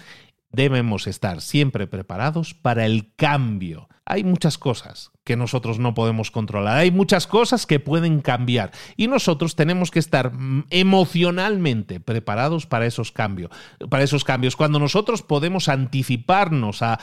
debemos estar siempre preparados para el cambio. Hay muchas cosas que nosotros no podemos controlar, hay muchas cosas que pueden cambiar y nosotros tenemos que estar mm, emocionalmente preparados para esos cambios. Para esos cambios. Cuando nosotros podemos anticiparnos a,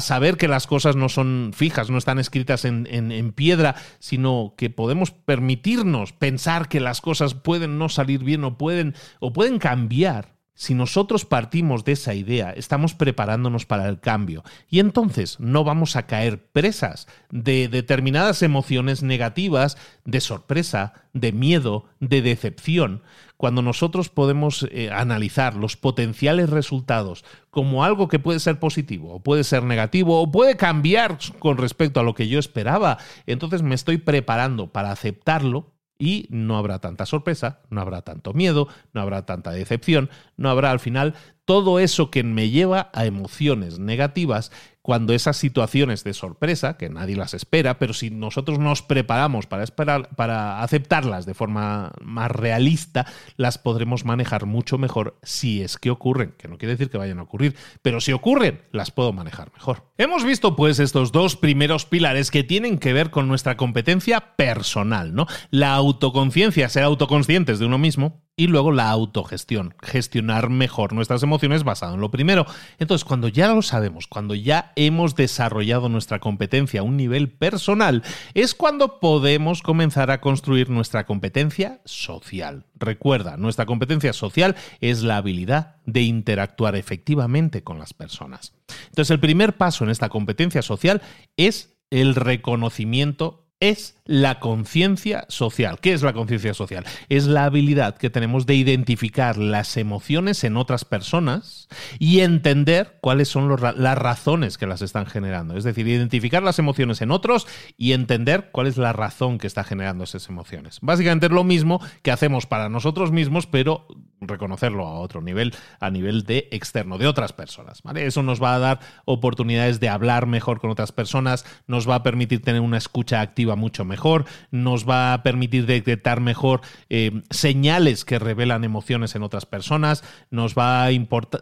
saber que las cosas no son fijas, no están escritas en, piedra, sino que podemos permitirnos pensar que las cosas pueden no salir bien pueden, o pueden cambiar si nosotros partimos de esa idea, estamos preparándonos para el cambio y entonces no vamos a caer presas de determinadas emociones negativas, de sorpresa, de miedo, de decepción. Cuando nosotros podemos eh, analizar los potenciales resultados como algo que puede ser positivo o puede ser negativo o puede cambiar con respecto a lo que yo esperaba, entonces me estoy preparando para aceptarlo y no habrá tanta sorpresa, no habrá tanto miedo, no habrá tanta decepción, no habrá al final todo eso que me lleva a emociones negativas cuando esas situaciones de sorpresa, que nadie las espera, pero si nosotros nos preparamos para, esperar, para aceptarlas de forma más realista, las podremos manejar mucho mejor si es que ocurren, que no quiere decir que vayan a ocurrir, pero si ocurren, las puedo manejar mejor. Hemos visto pues estos dos primeros pilares que tienen que ver con nuestra competencia personal, ¿no? La autoconciencia, ser autoconscientes de uno mismo, y luego la autogestión, gestionar mejor nuestras emociones basado en lo primero. Entonces, cuando ya lo sabemos, cuando ya hemos desarrollado nuestra competencia a un nivel personal, es cuando podemos comenzar a construir nuestra competencia social. Recuerda, nuestra competencia social es la habilidad de interactuar efectivamente con las personas. Entonces, el primer paso en esta competencia social es el reconocimiento es la conciencia social. ¿Qué es la conciencia social? Es la habilidad que tenemos de identificar las emociones en otras personas y entender cuáles son las razones que las están generando. Es decir, identificar las emociones en otros y entender cuál es la razón que está generando esas emociones. Básicamente es lo mismo que hacemos para nosotros mismos, pero reconocerlo a otro nivel, a nivel de externo, de otras personas. ¿vale? Eso nos va a dar oportunidades de hablar mejor con otras personas, nos va a permitir tener una escucha activa mucho mejor, nos va a permitir detectar mejor eh, señales que revelan emociones en otras personas, nos va, a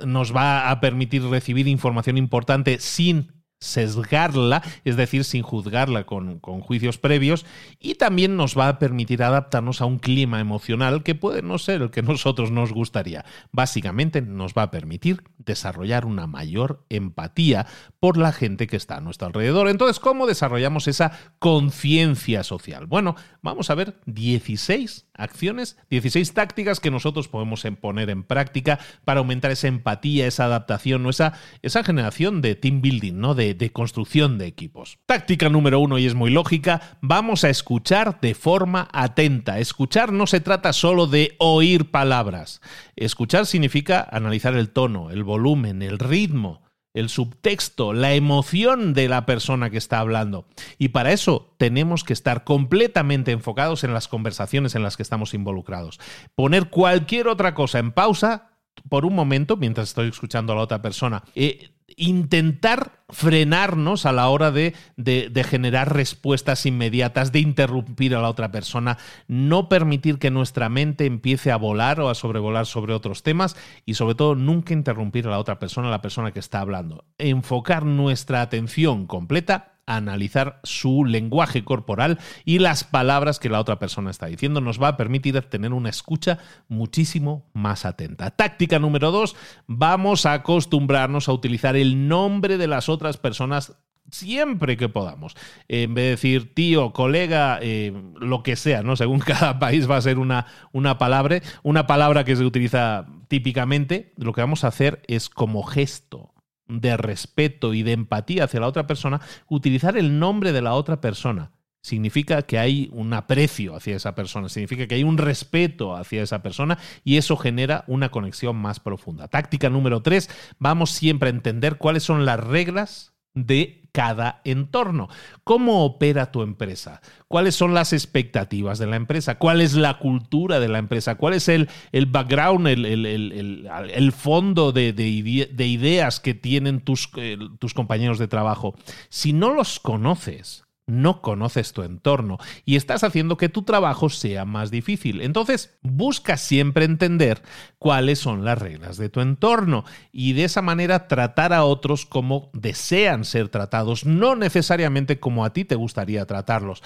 nos va a permitir recibir información importante sin sesgarla, es decir, sin juzgarla con, juicios previos, y también nos va a permitir adaptarnos a un clima emocional que puede no ser el que nosotros nos gustaría. Básicamente nos va a permitir desarrollar una mayor empatía por la gente que está a nuestro alrededor. Entonces, ¿cómo desarrollamos esa conciencia social? Bueno, vamos a ver 16 acciones, 16 tácticas que nosotros podemos poner en práctica para aumentar esa empatía, esa adaptación esa, esa generación de team building, ¿no? De, de construcción de equipos. Táctica número uno, y es muy lógica, vamos a escuchar de forma atenta. Escuchar no se trata solo de oír palabras. Escuchar significa analizar el tono, el volumen, el ritmo el subtexto, la emoción de la persona que está hablando. Y para eso tenemos que estar completamente enfocados en las conversaciones en las que estamos involucrados. Poner cualquier otra cosa en pausa por un momento mientras estoy escuchando a la otra persona. Eh, intentar frenarnos a la hora de, de, generar respuestas inmediatas, de interrumpir a la otra persona, no permitir que nuestra mente empiece a volar o a sobrevolar sobre otros temas y sobre todo nunca interrumpir a la otra persona, a la persona que está hablando. Enfocar nuestra atención completa analizar su lenguaje corporal y las palabras que la otra persona está diciendo. Nos va a permitir tener una escucha muchísimo más atenta. Táctica número dos, vamos a acostumbrarnos a utilizar el nombre de las otras personas siempre que podamos. En vez de decir tío, colega, eh, lo que sea, ¿no? Según cada país va a ser una, una palabra, una palabra que se utiliza típicamente, lo que vamos a hacer es como gesto de respeto y de empatía hacia la otra persona, utilizar el nombre de la otra persona. Significa que hay un aprecio hacia esa persona, significa que hay un respeto hacia esa persona y eso genera una conexión más profunda. Táctica número tres, vamos siempre a entender cuáles son las reglas de cada entorno. ¿Cómo opera tu empresa? ¿Cuáles son las expectativas de la empresa? ¿Cuál es la cultura de la empresa? ¿Cuál es el, el background, el, el, fondo de, de, ideas que tienen tus, eh, tus compañeros de trabajo? Si no los conoces, no conoces tu entorno y estás haciendo que tu trabajo sea más difícil. Entonces, busca siempre entender cuáles son las reglas de tu entorno y de esa manera tratar a otros como desean ser tratados, no necesariamente como a ti te gustaría tratarlos.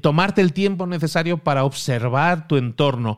tomarte el tiempo necesario para observar tu entorno,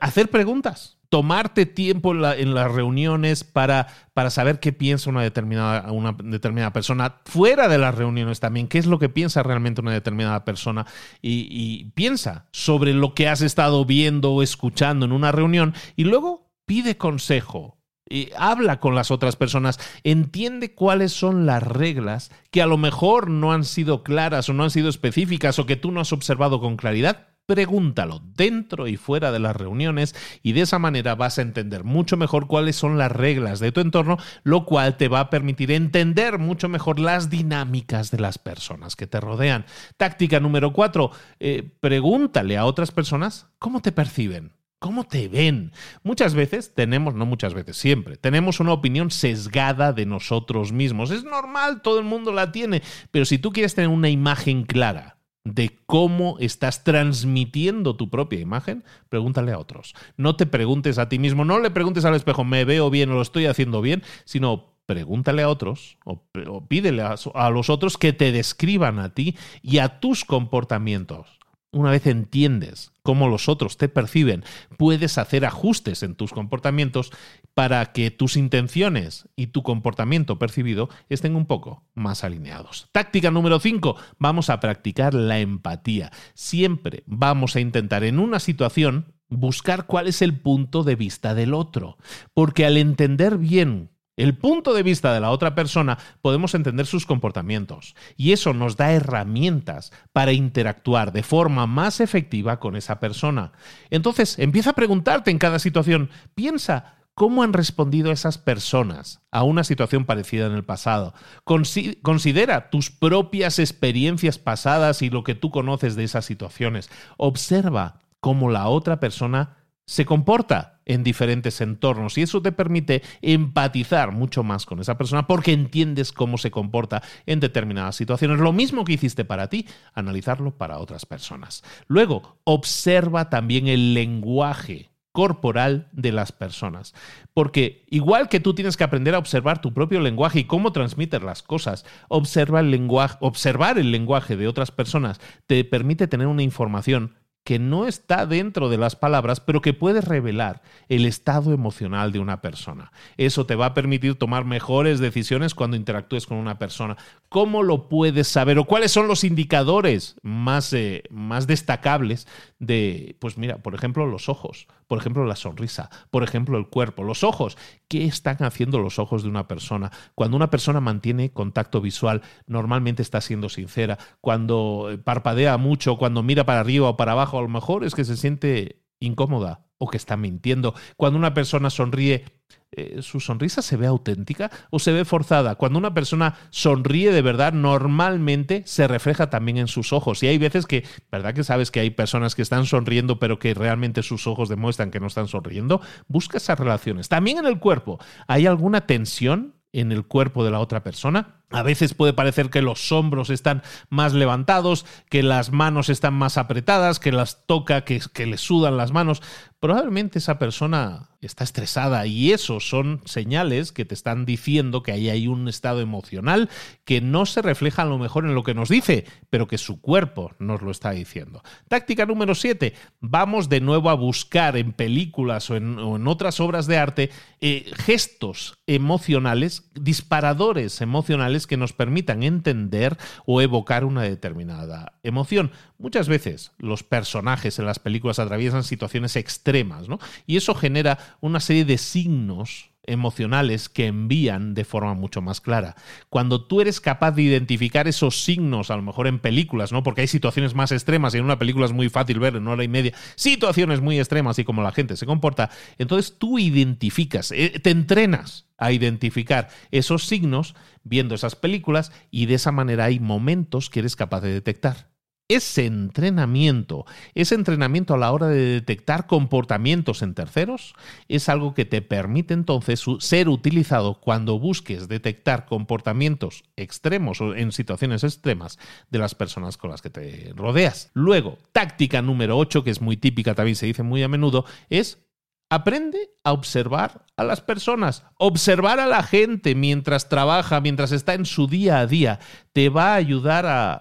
hacer preguntas tomarte tiempo en, las reuniones para, para, saber qué piensa una determinada, una determinada persona, fuera de las reuniones también, qué es lo que piensa realmente una determinada persona y, piensa sobre lo que has estado viendo o escuchando en una reunión y luego pide consejo. Y habla con las otras personas, entiende cuáles son las reglas que a lo mejor no han sido claras o no han sido específicas o que tú no has observado con claridad pregúntalo dentro y fuera de las reuniones y de esa manera vas a entender mucho mejor cuáles son las reglas de tu entorno, lo cual te va a permitir entender mucho mejor las dinámicas de las personas que te rodean. Táctica número cuatro, eh, pregúntale a otras personas cómo te perciben. ¿Cómo te ven? Muchas veces tenemos, no muchas veces, siempre, tenemos una opinión sesgada de nosotros mismos. Es normal, todo el mundo la tiene, pero si tú quieres tener una imagen clara de cómo estás transmitiendo tu propia imagen, pregúntale a otros. No te preguntes a ti mismo, no le preguntes al espejo, me veo bien o lo estoy haciendo bien, sino pregúntale a otros o, pídele a los otros que te describan a ti y a tus comportamientos una vez entiendes cómo los otros te perciben, puedes hacer ajustes en tus comportamientos para que tus intenciones y tu comportamiento percibido estén un poco más alineados. Táctica número 5, vamos a practicar la empatía. Siempre vamos a intentar en una situación buscar cuál es el punto de vista del otro, porque al entender bien el punto de vista de la otra persona, podemos entender sus comportamientos y eso nos da herramientas para interactuar de forma más efectiva con esa persona. Entonces, empieza a preguntarte en cada situación, piensa, ¿Cómo han respondido esas personas a una situación parecida en el pasado? Considera tus propias experiencias pasadas y lo que tú conoces de esas situaciones. Observa cómo la otra persona se comporta en diferentes entornos y eso te permite empatizar mucho más con esa persona porque entiendes cómo se comporta en determinadas situaciones. Lo mismo que hiciste para ti, analizarlo para otras personas. Luego, observa también el lenguaje corporal de las personas. Porque igual que tú tienes que aprender a observar tu propio lenguaje y cómo transmites las cosas, observa el lenguaje, observar el lenguaje de otras personas te permite tener una información que no está dentro de las palabras, pero que puede revelar el estado emocional de una persona. Eso te va a permitir tomar mejores decisiones cuando interactúes con una persona. ¿Cómo lo puedes saber o cuáles son los indicadores más, eh, más destacables de, pues mira, por ejemplo, los ojos, por ejemplo, la sonrisa, por ejemplo, el cuerpo, los ojos? ¿Qué están haciendo los ojos de una persona? Cuando una persona mantiene contacto visual, normalmente está siendo sincera. Cuando eh, parpadea mucho, cuando mira para arriba o para abajo, a lo mejor es que se siente incómoda o que está mintiendo. Cuando una persona sonríe, eh, ¿su sonrisa se ve auténtica o se ve forzada? Cuando una persona sonríe de verdad, normalmente se refleja también en sus ojos. Y hay veces que, ¿verdad que sabes que hay personas que están sonriendo pero que realmente sus ojos demuestran que no están sonriendo? Busca esas relaciones. También en el cuerpo. ¿Hay alguna tensión en el cuerpo de la otra persona? A veces puede parecer que los hombros están más levantados, que las manos están más apretadas, que las toca, que, que le sudan las manos. Probablemente esa persona está estresada y esos son señales que te están diciendo que ahí hay un estado emocional que no se refleja a lo mejor en lo que nos dice, pero que su cuerpo nos lo está diciendo. Táctica número 7. Vamos de nuevo a buscar en películas o en, otras obras de arte eh, gestos emocionales, disparadores emocionales que nos permitan entender o evocar una determinada emoción. Muchas veces los personajes en las películas atraviesan situaciones extremas, ¿no? Y eso genera una serie de signos emocionales que envían de forma mucho más clara. Cuando tú eres capaz de identificar esos signos, a lo mejor en películas, ¿no? Porque hay situaciones más extremas y en una película es muy fácil ver en una hora y media situaciones muy extremas y cómo la gente se comporta, entonces tú identificas, eh, te entrenas a identificar esos signos viendo esas películas y de esa manera hay momentos que eres capaz de detectar. Ese entrenamiento, ese entrenamiento a la hora de detectar comportamientos en terceros, es algo que te permite entonces ser utilizado cuando busques detectar comportamientos extremos o en situaciones extremas de las personas con las que te rodeas. Luego, táctica número 8, que es muy típica, también se dice muy a menudo, es Aprende a observar a las personas, observar a la gente mientras trabaja, mientras está en su día a día, te va a ayudar a,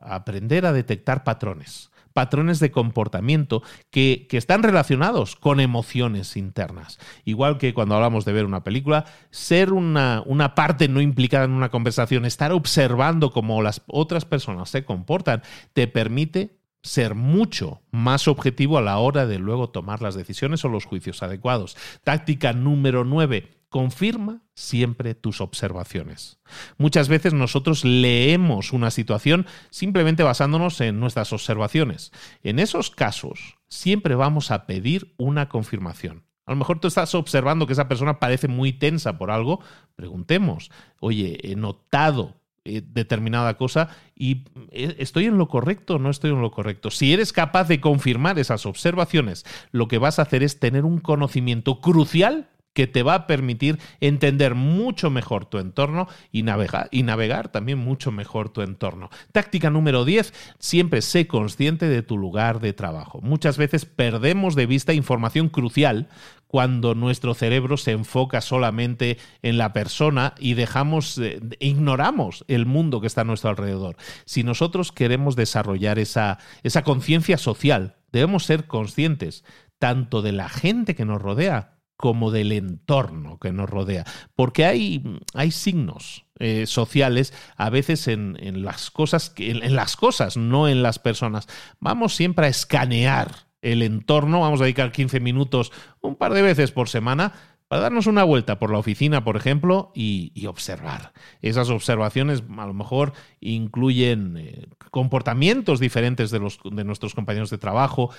aprender a detectar patrones, patrones de comportamiento que, están relacionados con emociones internas. Igual que cuando hablamos de ver una película, ser una, una parte no implicada en una conversación, estar observando cómo las otras personas se comportan, te permite ser mucho más objetivo a la hora de luego tomar las decisiones o los juicios adecuados. Táctica número 9. Confirma siempre tus observaciones. Muchas veces nosotros leemos una situación simplemente basándonos en nuestras observaciones. En esos casos, siempre vamos a pedir una confirmación. A lo mejor tú estás observando que esa persona parece muy tensa por algo. Preguntemos, oye, he notado eh, determinada cosa y eh, estoy en lo correcto o no estoy en lo correcto. Si eres capaz de confirmar esas observaciones, lo que vas a hacer es tener un conocimiento crucial que te va a permitir entender mucho mejor tu entorno y y navegar también mucho mejor tu entorno. Táctica número 10, siempre sé consciente de tu lugar de trabajo. Muchas veces perdemos de vista información crucial cuando nuestro cerebro se enfoca solamente en la persona y dejamos, eh, ignoramos el mundo que está a nuestro alrededor. Si nosotros queremos desarrollar esa, esa conciencia social, debemos ser conscientes tanto de la gente que nos rodea como del entorno que nos rodea. Porque hay, hay signos eh, sociales a veces en, las cosas, en, las cosas, no en las personas. Vamos siempre a escanear el entorno, vamos a dedicar 15 minutos un par de veces por semana para darnos una vuelta por la oficina, por ejemplo, y, observar. Esas observaciones a lo mejor incluyen eh, comportamientos diferentes de, los, de nuestros compañeros de trabajo,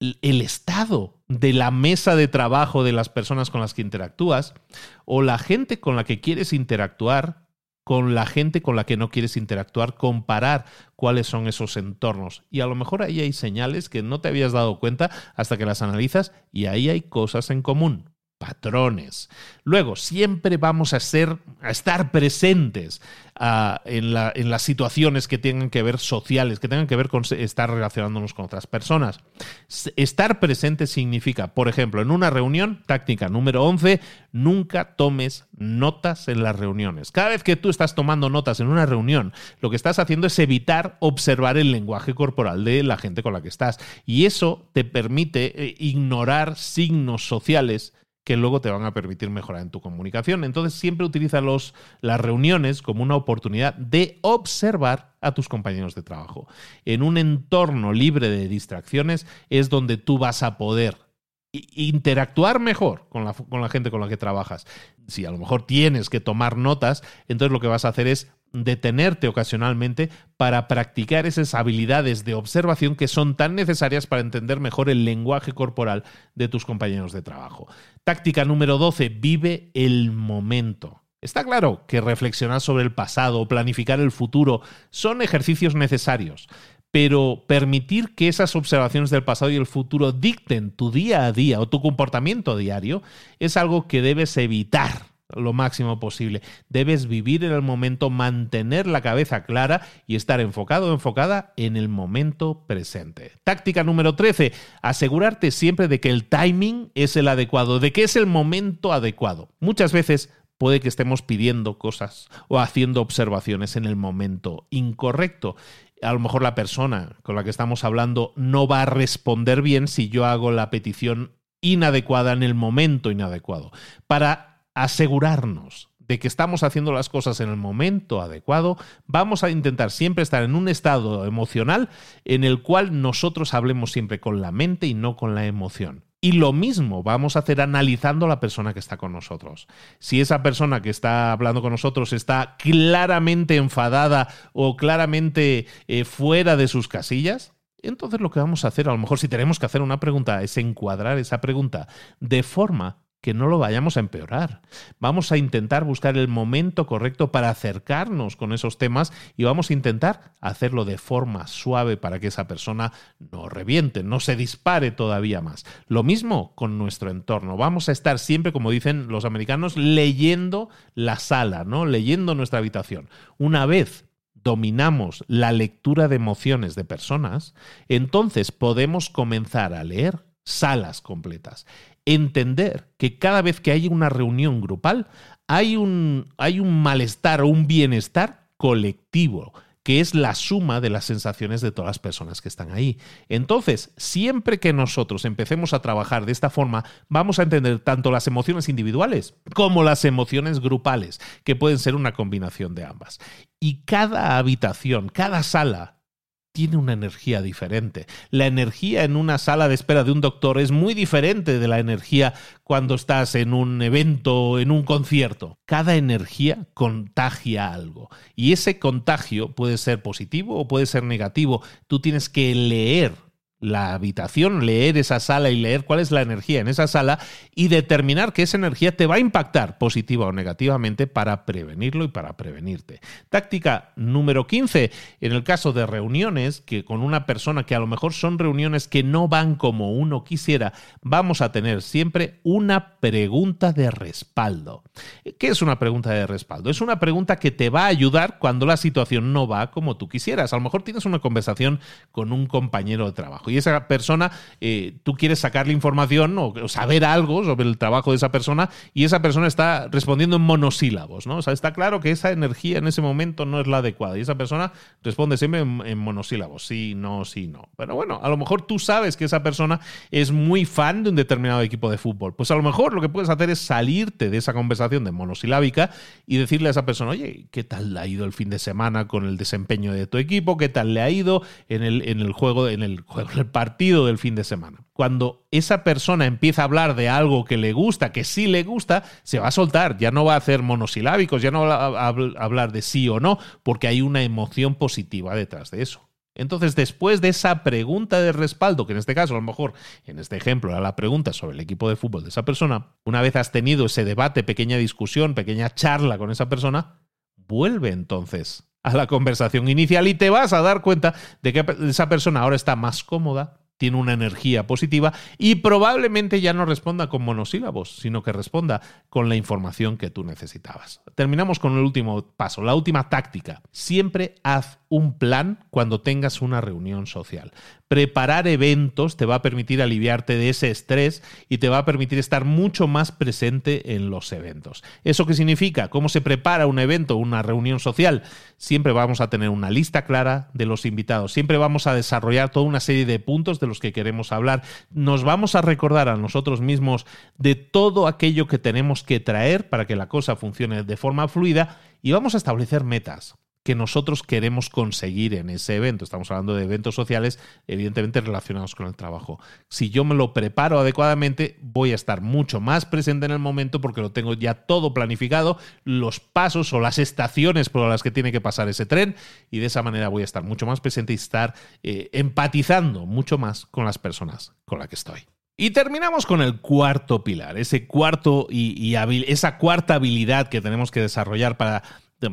el estado de la mesa de trabajo de las personas con las que interactúas o la gente con la que quieres interactuar con la gente con la que no quieres interactuar, comparar cuáles son esos entornos. Y a lo mejor ahí hay señales que no te habías dado cuenta hasta que las analizas y ahí hay cosas en común. Patrones. Luego, siempre vamos a ser, a estar presentes ah, en, en, las situaciones que tengan que ver sociales, que tengan que ver con estar relacionándonos con otras personas. Estar presente significa, por ejemplo, en una reunión, táctica número 11, nunca tomes notas en las reuniones. Cada vez que tú estás tomando notas en una reunión, lo que estás haciendo es evitar observar el lenguaje corporal de la gente con la que estás. Y eso te permite eh, ignorar signos sociales que luego te van a permitir mejorar en tu comunicación. Entonces siempre utiliza los, las reuniones como una oportunidad de observar a tus compañeros de trabajo. En un entorno libre de distracciones es donde tú vas a poder interactuar mejor con la, con la gente con la que trabajas. Si a lo mejor tienes que tomar notas, entonces lo que vas a hacer es detenerte ocasionalmente para practicar esas habilidades de observación que son tan necesarias para entender mejor el lenguaje corporal de tus compañeros de trabajo. Táctica número 12, vive el momento. Está claro que reflexionar sobre el pasado o planificar el futuro son ejercicios necesarios, pero permitir que esas observaciones del pasado y el futuro dicten tu día a día o tu comportamiento diario es algo que debes evitar lo máximo posible. Debes vivir en el momento, mantener la cabeza clara y estar enfocado o enfocada en el momento presente. Táctica número 13, asegurarte siempre de que el timing es el adecuado, de que es el momento adecuado. Muchas veces puede que estemos pidiendo cosas o haciendo observaciones en el momento incorrecto. A lo mejor la persona con la que estamos hablando no va a responder bien si yo hago la petición inadecuada en el momento inadecuado. Para asegurarnos de que estamos haciendo las cosas en el momento adecuado, vamos a intentar siempre estar en un estado emocional en el cual nosotros hablemos siempre con la mente y no con la emoción. Y lo mismo vamos a hacer analizando a la persona que está con nosotros. Si esa persona que está hablando con nosotros está claramente enfadada o claramente eh, fuera de sus casillas, entonces lo que vamos a hacer, a lo mejor si tenemos que hacer una pregunta, es encuadrar esa pregunta de forma que no lo vayamos a empeorar. Vamos a intentar buscar el momento correcto para acercarnos con esos temas y vamos a intentar hacerlo de forma suave para que esa persona no reviente, no se dispare todavía más. Lo mismo con nuestro entorno. Vamos a estar siempre, como dicen los americanos, leyendo la sala, ¿no? Leyendo nuestra habitación. Una vez dominamos la lectura de emociones de personas, entonces podemos comenzar a leer salas completas entender que cada vez que hay una reunión grupal hay un, hay un malestar o un bienestar colectivo que es la suma de las sensaciones de todas las personas que están ahí. Entonces, siempre que nosotros empecemos a trabajar de esta forma, vamos a entender tanto las emociones individuales como las emociones grupales, que pueden ser una combinación de ambas. Y cada habitación, cada sala tiene una energía diferente. La energía en una sala de espera de un doctor es muy diferente de la energía cuando estás en un evento, en un concierto. Cada energía contagia algo y ese contagio puede ser positivo o puede ser negativo. Tú tienes que leer la habitación, leer esa sala y leer cuál es la energía en esa sala y determinar que esa energía te va a impactar positiva o negativamente para prevenirlo y para prevenirte. Táctica número 15, en el caso de reuniones que con una persona que a lo mejor son reuniones que no van como uno quisiera, vamos a tener siempre una pregunta de respaldo. ¿Qué es una pregunta de respaldo? Es una pregunta que te va a ayudar cuando la situación no va como tú quisieras. A lo mejor tienes una conversación con un compañero de trabajo y esa persona, eh, tú quieres sacarle información o, saber algo sobre el trabajo de esa persona y esa persona está respondiendo en monosílabos, ¿no? O sea, está claro que esa energía en ese momento no es la adecuada y esa persona responde siempre en, monosílabos, sí, no, sí, no. Pero bueno, a lo mejor tú sabes que esa persona es muy fan de un determinado equipo de fútbol. Pues a lo mejor lo que puedes hacer es salirte de esa conversación de monosilábica y decirle a esa persona, oye, ¿qué tal le ha ido el fin de semana con el desempeño de tu equipo? ¿Qué tal le ha ido en el, en el juego, en el juego, el partido del fin de semana. Cuando esa persona empieza a hablar de algo que le gusta, que sí le gusta, se va a soltar, ya no va a hacer monosilábicos, ya no va a hablar de sí o no, porque hay una emoción positiva detrás de eso. Entonces, después de esa pregunta de respaldo, que en este caso, a lo mejor, en este ejemplo, era la pregunta sobre el equipo de fútbol de esa persona, una vez has tenido ese debate, pequeña discusión, pequeña charla con esa persona, vuelve entonces a la conversación inicial y te vas a dar cuenta de que esa persona ahora está más cómoda, tiene una energía positiva y probablemente ya no responda con monosílabos, sino que responda con la información que tú necesitabas. Terminamos con el último paso, la última táctica. Siempre haz un plan cuando tengas una reunión social. Preparar eventos te va a permitir aliviarte de ese estrés y te va a permitir estar mucho más presente en los eventos. ¿Eso qué significa? ¿Cómo se prepara un evento, una reunión social? Siempre vamos a tener una lista clara de los invitados. Siempre vamos a desarrollar toda una serie de puntos de los que queremos hablar. Nos vamos a recordar a nosotros mismos de todo aquello que tenemos que traer para que la cosa funcione de forma fluida y vamos a establecer metas que nosotros queremos conseguir en ese evento. Estamos hablando de eventos sociales, evidentemente relacionados con el trabajo. Si yo me lo preparo adecuadamente, voy a estar mucho más presente en el momento porque lo tengo ya todo planificado, los pasos o las estaciones por las que tiene que pasar ese tren, y de esa manera voy a estar mucho más presente y estar eh, empatizando mucho más con las personas con las que estoy. Y terminamos con el cuarto pilar, ese cuarto y, esa cuarta habilidad que tenemos que desarrollar para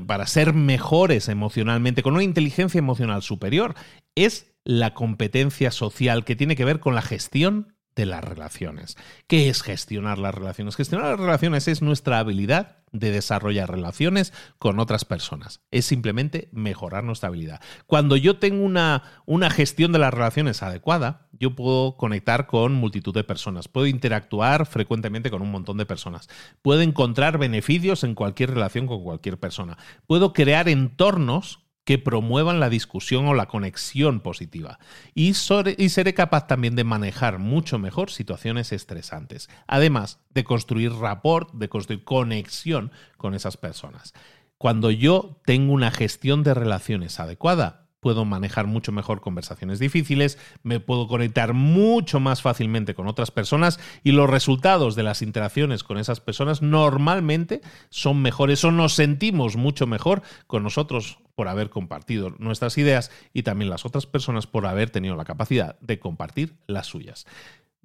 para ser mejores emocionalmente, con una inteligencia emocional superior, es la competencia social que tiene que ver con la gestión de las relaciones. ¿Qué es gestionar las relaciones? Gestionar las relaciones es nuestra habilidad de desarrollar relaciones con otras personas. Es simplemente mejorar nuestra habilidad. Cuando yo tengo una, una gestión de las relaciones adecuada, yo puedo conectar con multitud de personas, puedo interactuar frecuentemente con un montón de personas, puedo encontrar beneficios en cualquier relación con cualquier persona, puedo crear entornos que promuevan la discusión o la conexión positiva. Y, seré capaz también de manejar mucho mejor situaciones estresantes. Además de construir rapport, de construir conexión con esas personas. Cuando yo tengo una gestión de relaciones adecuada, puedo manejar mucho mejor conversaciones difíciles, me puedo conectar mucho más fácilmente con otras personas y los resultados de las interacciones con esas personas normalmente son mejores o nos sentimos mucho mejor con nosotros por haber compartido nuestras ideas y también las otras personas por haber tenido la capacidad de compartir las suyas.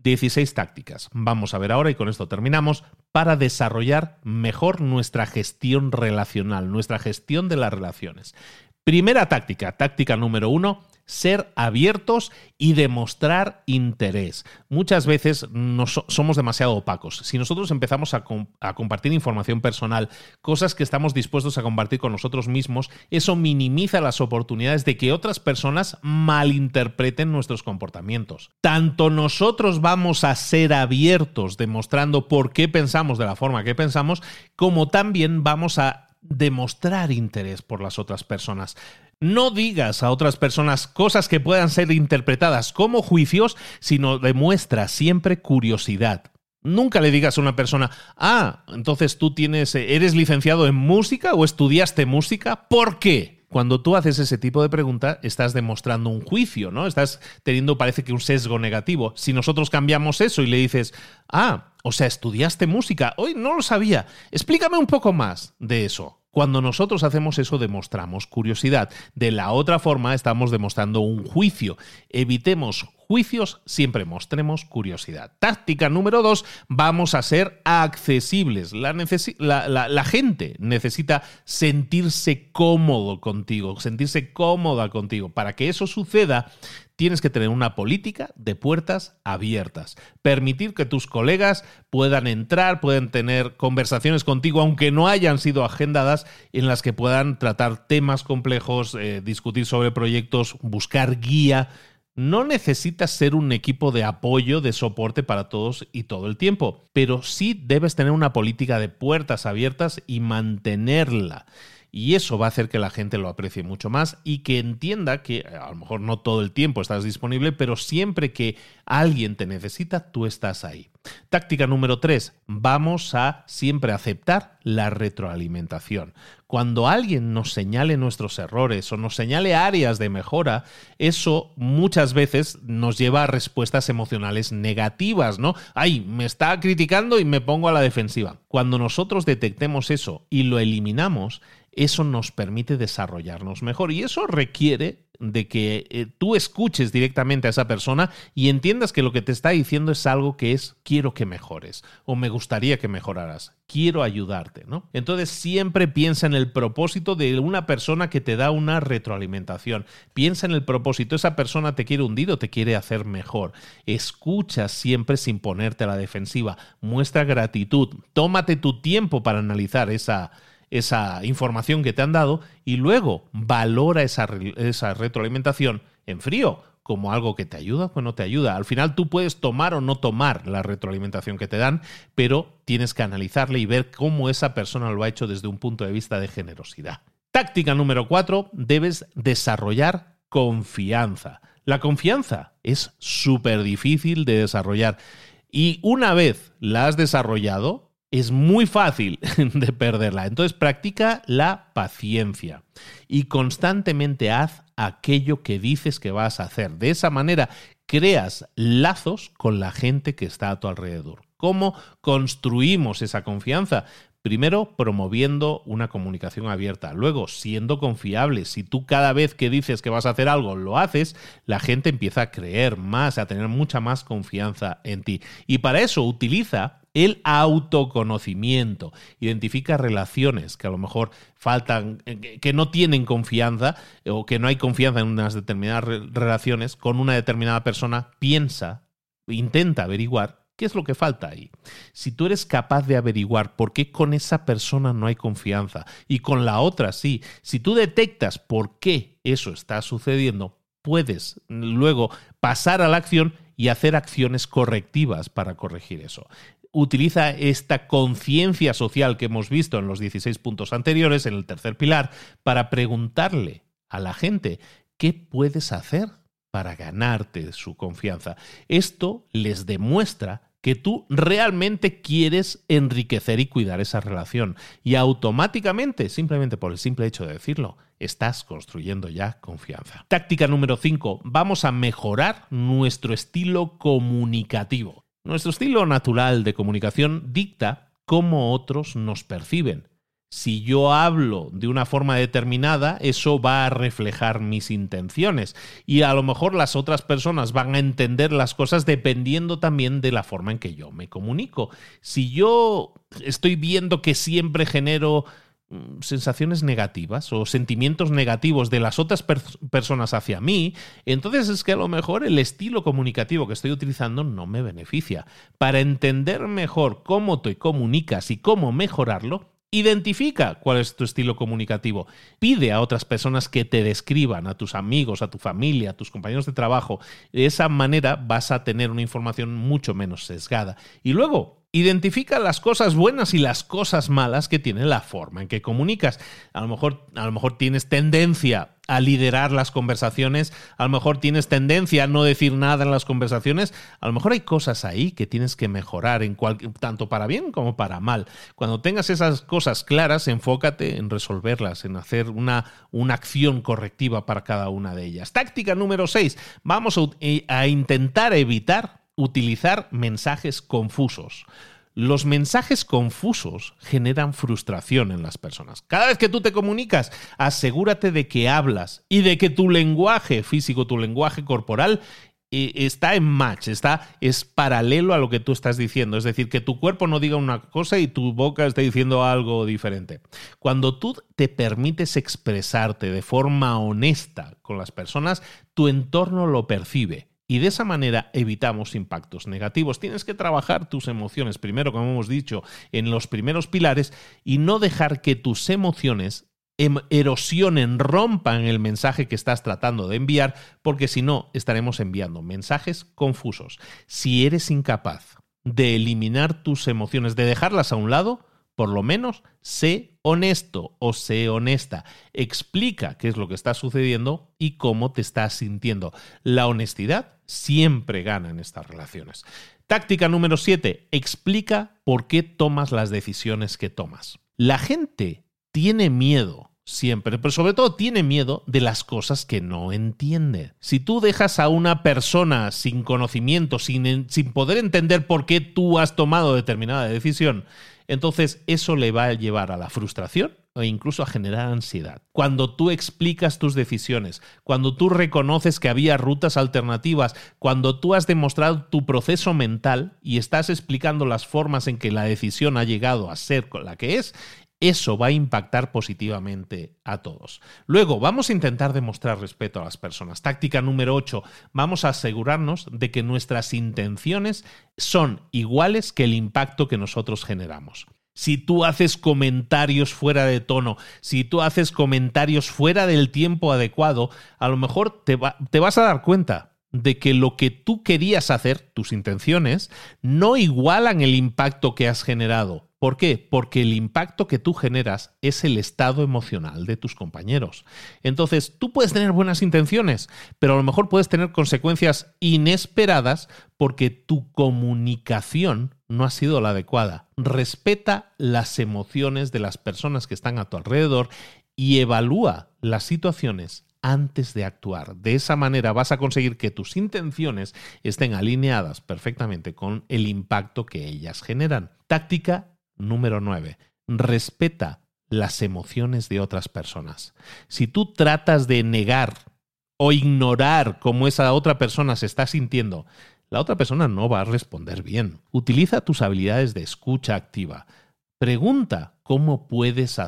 16 tácticas. Vamos a ver ahora, y con esto terminamos, para desarrollar mejor nuestra gestión relacional, nuestra gestión de las relaciones. Primera táctica, táctica número uno, ser abiertos y demostrar interés. Muchas veces somos demasiado opacos. Si nosotros empezamos a, a, compartir información personal, cosas que estamos dispuestos a compartir con nosotros mismos, eso minimiza las oportunidades de que otras personas malinterpreten nuestros comportamientos. Tanto nosotros vamos a ser abiertos demostrando por qué pensamos de la forma que pensamos, como también vamos a demostrar interés por las otras personas. No digas a otras personas cosas que puedan ser interpretadas como juicios, sino demuestra siempre curiosidad. Nunca le digas a una persona, ah, entonces tú tienes, eh, eres licenciado en música o estudiaste música, ¿por qué? Cuando tú haces ese tipo de pregunta, estás demostrando un juicio, ¿no? Estás teniendo, parece que un sesgo negativo. Si nosotros cambiamos eso y le dices, ah, o sea, estudiaste música, hoy no lo sabía, explícame un poco más de eso. Cuando nosotros hacemos eso demostramos curiosidad. De la otra forma estamos demostrando un juicio. Evitemos juicios, siempre mostremos curiosidad. Táctica número dos, vamos a ser accesibles. La, gente necesita sentirse cómodo contigo, sentirse cómoda contigo. Para que eso suceda, tienes que tener una política de puertas abiertas. Permitir que tus colegas puedan entrar, puedan tener conversaciones contigo, aunque no hayan sido agendadas, en las que puedan tratar temas complejos, eh, discutir sobre proyectos, buscar guía. No necesitas ser un equipo de apoyo, de soporte para todos y todo el tiempo, pero sí debes tener una política de puertas abiertas y mantenerla. Y eso va a hacer que la gente lo aprecie mucho más y que entienda que a lo mejor no todo el tiempo estás disponible, pero siempre que alguien te necesita, tú estás ahí. Táctica número 3. Vamos a siempre aceptar la retroalimentación. Cuando alguien nos señale nuestros errores o nos señale áreas de mejora, eso muchas veces nos lleva a respuestas emocionales negativas, ¿no? Ay, me está criticando y me pongo a la defensiva. Cuando nosotros detectemos eso y lo eliminamos, eso nos permite desarrollarnos mejor y eso requiere de que eh, tú escuches directamente a esa persona y entiendas que lo que te está diciendo es algo que es quiero que mejores o me gustaría que mejoraras, quiero ayudarte, ¿no? Entonces siempre piensa en el propósito de una persona que te da una retroalimentación. Piensa en el propósito, esa persona te quiere hundir o te quiere hacer mejor. Escucha siempre sin ponerte a la defensiva. Muestra gratitud. Tómate tu tiempo para analizar esa esa información que te han dado y luego valora esa, esa retroalimentación en frío como algo que te ayuda o no te ayuda. Al final tú puedes tomar o no tomar la retroalimentación que te dan, pero tienes que analizarle y ver cómo esa persona lo ha hecho desde un punto de vista de generosidad. Táctica número cuatro, debes desarrollar confianza. La confianza es súper difícil de desarrollar y una vez la has desarrollado, es muy fácil de perderla. Entonces practica la paciencia y constantemente haz aquello que dices que vas a hacer. De esa manera creas lazos con la gente que está a tu alrededor. ¿Cómo construimos esa confianza? Primero, promoviendo una comunicación abierta. Luego, siendo confiable. Si tú cada vez que dices que vas a hacer algo lo haces, la gente empieza a creer más, a tener mucha más confianza en ti. Y para eso utiliza el autoconocimiento. Identifica relaciones que a lo mejor faltan, eh, que no tienen confianza o que no hay confianza en unas determinadas relaciones con una determinada persona. Piensa, intenta averiguar ¿Qué es lo que falta ahí? Si tú eres capaz de averiguar por qué con esa persona no hay confianza y con la otra sí, si tú detectas por qué eso está sucediendo, puedes luego pasar a la acción y hacer acciones correctivas para corregir eso utiliza esta conciencia social que hemos visto en los 16 puntos anteriores, en el tercer pilar, para preguntarle a la gente qué puedes hacer para ganarte su confianza. Esto les demuestra que tú realmente quieres enriquecer y cuidar esa relación. Y automáticamente, simplemente por el simple hecho de decirlo, estás construyendo ya confianza. Táctica número 5. Vamos a mejorar nuestro estilo comunicativo. Nuestro estilo natural de comunicación dicta cómo otros nos perciben. Si yo hablo de una forma determinada, eso va a reflejar mis intenciones y a lo mejor las otras personas van a entender las cosas dependiendo también de la forma en que yo me comunico. Si yo estoy viendo que siempre genero sensaciones negativas o sentimientos negativos de las otras personas hacia mí, entonces es que a lo mejor el estilo comunicativo que estoy utilizando no me beneficia. Para entender mejor cómo te comunicas y cómo mejorarlo, Identifica cuál es tu estilo comunicativo. Pide a otras personas que te describan, a tus amigos, a tu familia, a tus compañeros de trabajo. De esa manera vas a tener una información mucho menos sesgada. Y luego, Identifica las cosas buenas y las cosas malas que tiene la forma en que comunicas. A lo mejor, a lo mejor tienes tendencia a liderar las conversaciones, a lo mejor tienes tendencia a no decir nada en las conversaciones, a lo mejor hay cosas ahí que tienes que mejorar, en tanto para bien como para mal. Cuando tengas esas cosas claras, enfócate en resolverlas, en hacer una, una acción correctiva para cada una de ellas. Táctica número 6. Vamos a, a intentar evitar utilizar mensajes confusos. Los mensajes confusos generan frustración en las personas. Cada vez que tú te comunicas, asegúrate de que hablas y de que tu lenguaje físico, tu lenguaje corporal eh, está en match, está, es paralelo a lo que tú estás diciendo. Es decir, que tu cuerpo no diga una cosa y tu boca esté diciendo algo diferente. Cuando tú te permites expresarte de forma honesta con las personas, tu entorno lo percibe y de esa manera evitamos impactos negativos. Tienes que trabajar tus emociones primero, como hemos dicho, en los primeros pilares y no dejar que tus emociones em, erosionen, rompan el mensaje que estás tratando de enviar, porque si no, estaremos enviando mensajes confusos. Si eres incapaz de eliminar tus emociones, de dejarlas a un lado, por lo menos sé honesto o sé honesta. Explica qué es lo que está sucediendo y cómo te estás sintiendo. La honestidad siempre gana en estas relaciones. Táctica número 7. Explica por qué tomas las decisiones que tomas. La gente tiene miedo siempre, pero sobre todo tiene miedo de las cosas que no entiende. Si tú dejas a una persona sin conocimiento, sin, sin poder entender por qué tú has tomado determinada decisión, entonces eso le va a llevar a la frustración o incluso a generar ansiedad. Cuando tú explicas tus decisiones, cuando tú reconoces que había rutas alternativas, cuando tú has demostrado tu proceso mental y estás explicando las formas en que la decisión ha llegado a ser la que es, eso va a impactar positivamente a todos. Luego, vamos a intentar demostrar respeto a las personas. Táctica número 8, vamos a asegurarnos de que nuestras intenciones son iguales que el impacto que nosotros generamos. Si tú haces comentarios fuera de tono, si tú haces comentarios fuera del tiempo adecuado, a lo mejor te, te vas a dar cuenta de que lo que tú querías hacer, tus intenciones, no igualan el impacto que has generado. ¿Por qué? Porque el impacto que tú generas es el estado emocional de tus compañeros. Entonces, tú puedes tener buenas intenciones, pero a lo mejor puedes tener consecuencias inesperadas porque tu comunicación no ha sido la adecuada. Respeta las emociones de las personas que están a tu alrededor y evalúa las situaciones antes de actuar. De esa manera vas a conseguir que tus intenciones estén alineadas perfectamente con el impacto que ellas generan. Táctica Número 9. Respeta las emociones de otras personas. Si tú tratas de negar o ignorar cómo esa otra persona se está sintiendo, la otra persona no va a responder bien. Utiliza tus habilidades de escucha activa. Pregunta cómo puedes,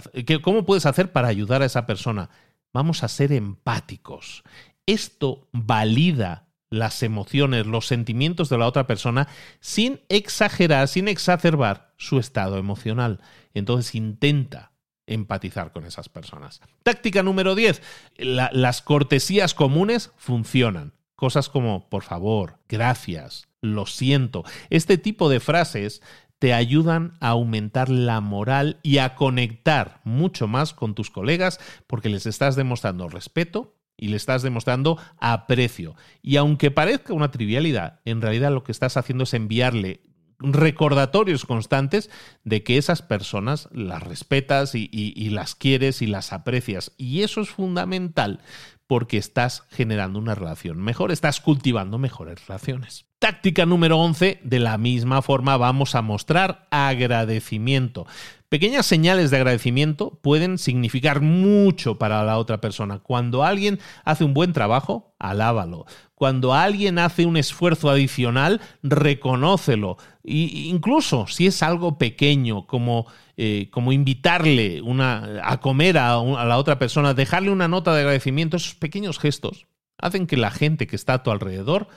cómo puedes hacer para ayudar a esa persona. Vamos a ser empáticos. Esto valida las emociones, los sentimientos de la otra persona sin exagerar, sin exacerbar su estado emocional. Entonces intenta empatizar con esas personas. Táctica número 10. las cortesías comunes funcionan. Cosas como por favor, gracias, lo siento. Este tipo de frases te ayudan a aumentar la moral y a conectar mucho más con tus colegas porque les estás demostrando respeto, y le estás demostrando aprecio. Y aunque parezca una trivialidad, en realidad lo que estás haciendo es enviarle recordatorios constantes de que esas personas las respetas y, las quieres y las aprecias. Y eso es fundamental porque estás generando una relación mejor, estás cultivando mejores relaciones. Táctica número 11, de la misma forma vamos a mostrar agradecimiento. Pequeñas señales de agradecimiento pueden significar mucho para la otra persona. Cuando alguien hace un buen trabajo, alábalo. Cuando alguien hace un esfuerzo adicional, reconócelo. E incluso si es algo pequeño, como, eh, como invitarle una, a comer a, a la otra persona, dejarle una nota de agradecimiento, esos pequeños gestos hacen que la gente que está a tu alrededor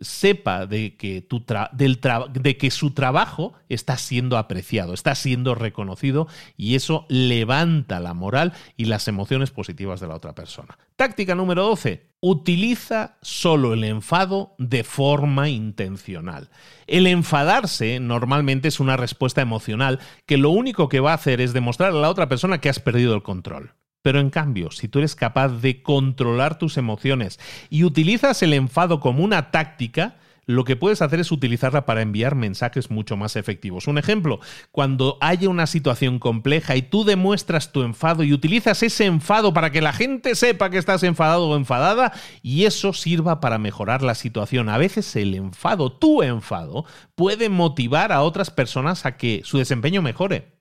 sepa de que, tu del de que su trabajo está siendo apreciado, está siendo reconocido y eso levanta la moral y las emociones positivas de la otra persona. Táctica número 12. Utiliza solo el enfado de forma intencional. El enfadarse normalmente es una respuesta emocional que lo único que va a hacer es demostrar a la otra persona que has perdido el control. Pero en cambio, si tú eres capaz de controlar tus emociones y utilizas el enfado como una táctica, lo que puedes hacer es utilizarla para enviar mensajes mucho más efectivos. Un ejemplo, cuando haya una situación compleja y tú demuestras tu enfado y utilizas ese enfado para que la gente sepa que estás enfadado o enfadada y eso sirva para mejorar la situación. A veces el enfado, tu enfado, puede motivar a otras personas a que su desempeño mejore.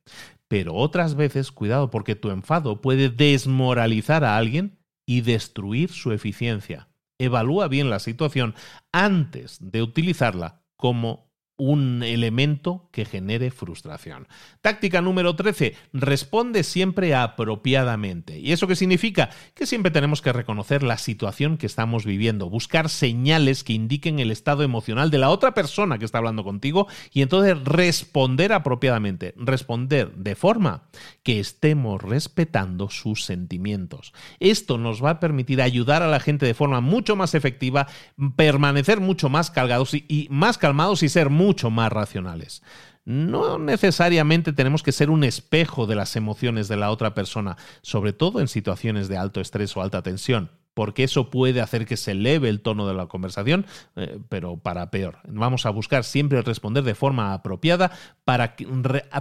Pero otras veces, cuidado, porque tu enfado puede desmoralizar a alguien y destruir su eficiencia. Evalúa bien la situación antes de utilizarla como un elemento que genere frustración. Táctica número 13, responde siempre apropiadamente. ¿Y eso qué significa? Que siempre tenemos que reconocer la situación que estamos viviendo, buscar señales que indiquen el estado emocional de la otra persona que está hablando contigo y entonces responder apropiadamente, responder de forma que estemos respetando sus sentimientos. Esto nos va a permitir ayudar a la gente de forma mucho más efectiva, permanecer mucho más calmados y, más calmados y ser mucho más racionales. No necesariamente tenemos que ser un espejo de las emociones de la otra persona, sobre todo en situaciones de alto estrés o alta tensión porque eso puede hacer que se eleve el tono de la conversación, eh, pero para peor. Vamos a buscar siempre responder de forma apropiada para que,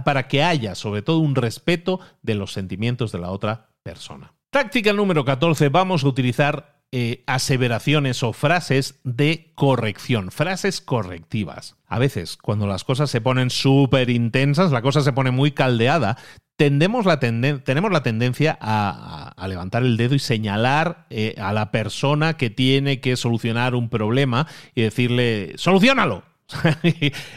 para que haya sobre todo un respeto de los sentimientos de la otra persona. Táctica número 14, vamos a utilizar eh, aseveraciones o frases de corrección, frases correctivas. A veces, cuando las cosas se ponen súper intensas, la cosa se pone muy caldeada, tendemos la tenemos la tendencia a, levantar el dedo y señalar eh, a la persona que tiene que solucionar un problema y decirle, solucionalo.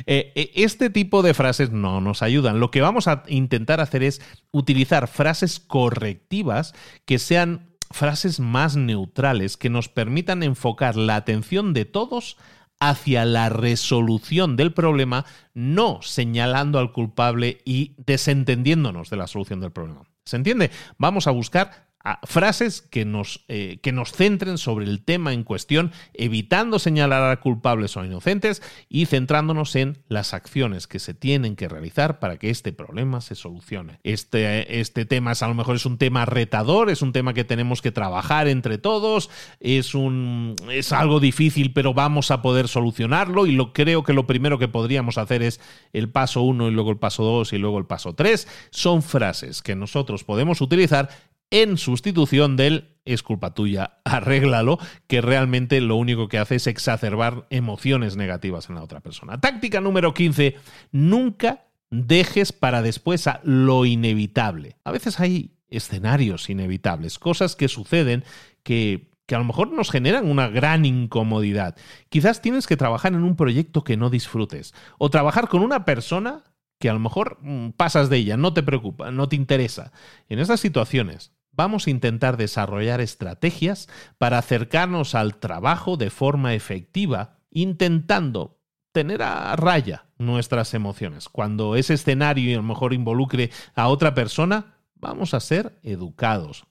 Eh, este tipo de frases no nos ayudan. Lo que vamos a intentar hacer es utilizar frases correctivas que sean frases más neutrales, que nos permitan enfocar la atención de todos hacia la resolución del problema, no señalando al culpable y desentendiéndonos de la solución del problema. ¿Se entiende? Vamos a buscar frases que nos, eh, que nos centren sobre el tema en cuestión, evitando señalar a culpables o inocentes y centrándonos en las acciones que se tienen que realizar para que este problema se solucione. Este, este tema es, a lo mejor es un tema retador, es un tema que tenemos que trabajar entre todos, es, un, es algo difícil, pero vamos a poder solucionarlo y lo, creo que lo primero que podríamos hacer es el paso 1 y luego el paso 2 y luego el paso 3. Son frases que nosotros podemos utilizar en sustitución del es culpa tuya, arréglalo, que realmente lo único que hace es exacerbar emociones negativas en la otra persona. Táctica número 15, nunca dejes para después a lo inevitable. A veces hay escenarios inevitables, cosas que suceden que, que a lo mejor nos generan una gran incomodidad. Quizás tienes que trabajar en un proyecto que no disfrutes o trabajar con una persona que a lo mejor mm, pasas de ella, no te preocupa, no te interesa. En esas situaciones, vamos a intentar desarrollar estrategias para acercarnos al trabajo de forma efectiva, intentando tener a raya nuestras emociones. Cuando ese escenario a lo mejor involucre a otra persona, vamos a ser educados,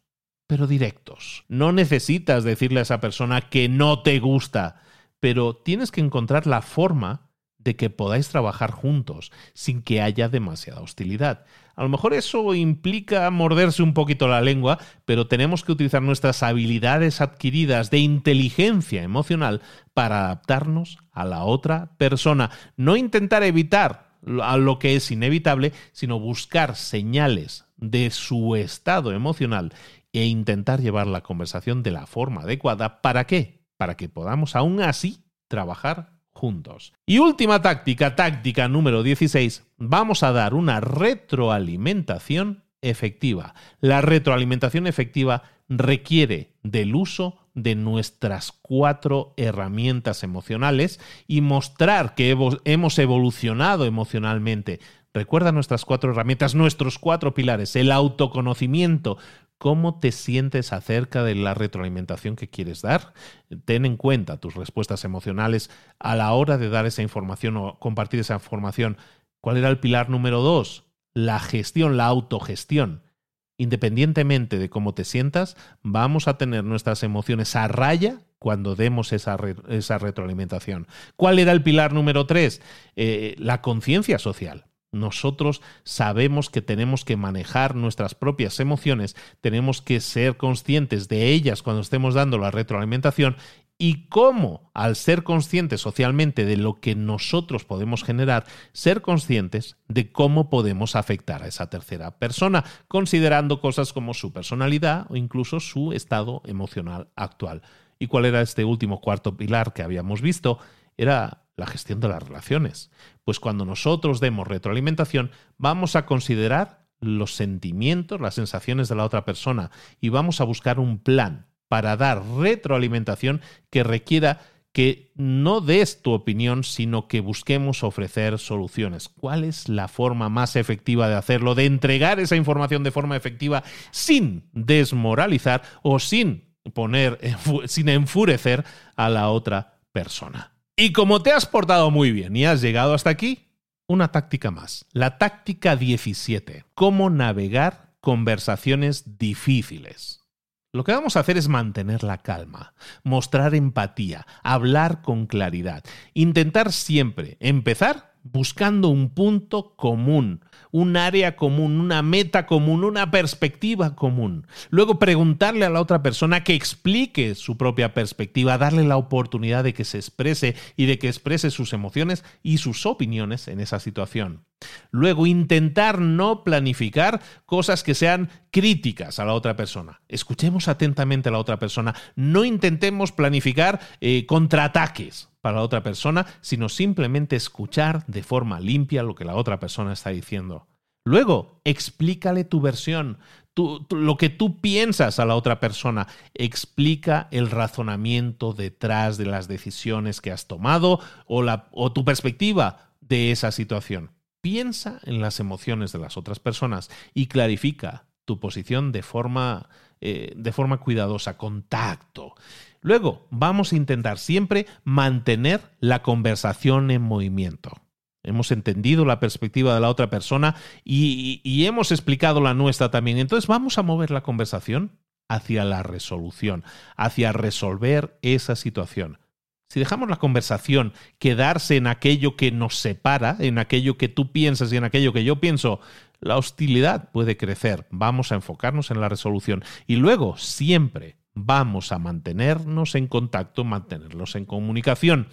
pero directos. No necesitas decirle a esa persona que no te gusta, pero tienes que encontrar la forma de que podáis trabajar juntos sin que haya demasiada hostilidad. A lo mejor eso implica morderse un poquito la lengua, pero tenemos que utilizar nuestras habilidades adquiridas de inteligencia emocional para adaptarnos a la otra persona. No intentar evitar a lo que es inevitable, sino buscar señales de su estado emocional e intentar llevar la conversación de la forma adecuada. ¿Para qué? Para que podamos aún así trabajar juntos. Y última táctica, táctica número 16, vamos a dar una retroalimentación efectiva. La retroalimentación efectiva requiere del uso de nuestras cuatro herramientas emocionales y mostrar que hemos evolucionado emocionalmente. Recuerda nuestras cuatro herramientas, nuestros cuatro pilares, el autoconocimiento, cómo te sientes acerca de la retroalimentación que quieres dar. Ten en cuenta tus respuestas emocionales a la hora de dar esa información o compartir esa información. ¿Cuál era el pilar número dos? La gestión, la autogestión. Independientemente de cómo te sientas, vamos a tener nuestras emociones a raya cuando demos esa, retroalimentación. ¿Cuál era el pilar número tres? Eh, la conciencia social. Nosotros sabemos que tenemos que manejar nuestras propias emociones, tenemos que ser conscientes de ellas cuando estemos dando la retroalimentación y cómo, al ser conscientes socialmente de lo que nosotros podemos generar, ser conscientes de cómo podemos afectar a esa tercera persona, considerando cosas como su personalidad o incluso su estado emocional actual. ¿Y cuál era este último cuarto pilar que habíamos visto? Era la gestión de las relaciones. Pues cuando nosotros demos retroalimentación, vamos a considerar los sentimientos, las sensaciones de la otra persona y vamos a buscar un plan para dar retroalimentación que requiera que no des tu opinión, sino que busquemos ofrecer soluciones. ¿Cuál es la forma más efectiva de hacerlo? De entregar esa información de forma efectiva sin desmoralizar o sin poner, sin enfurecer a la otra persona. Y como te has portado muy bien y has llegado hasta aquí, una táctica más. La táctica 17. Cómo navegar conversaciones difíciles. Lo que vamos a hacer es mantener la calma, mostrar empatía, hablar con claridad, intentar siempre empezar buscando un punto común, un área común, una meta común, una perspectiva común. Luego preguntarle a la otra persona que explique su propia perspectiva, darle la oportunidad de que se exprese y de que exprese sus emociones y sus opiniones en esa situación. Luego, intentar no planificar cosas que sean críticas a la otra persona. Escuchemos atentamente a la otra persona. No intentemos planificar eh, contraataques para la otra persona, sino simplemente escuchar de forma limpia lo que la otra persona está diciendo. Luego, explícale tu versión, lo que tú piensas a la otra persona. Explica el razonamiento detrás de las decisiones que has tomado o, tu perspectiva de esa situación. Piensa en las emociones de las otras personas y clarifica tu posición de forma, eh, de forma cuidadosa, con tacto. Luego, vamos a intentar siempre mantener la conversación en movimiento. Hemos entendido la perspectiva de la otra persona y, y, hemos explicado la nuestra también. Entonces vamos a mover la conversación hacia la resolución, hacia resolver esa situación. Si dejamos la conversación quedarse en aquello que nos separa, en aquello que tú piensas y en aquello que yo pienso, la hostilidad puede crecer. Vamos a enfocarnos en la resolución y luego siempre vamos a mantenernos en contacto, mantenernos en comunicación.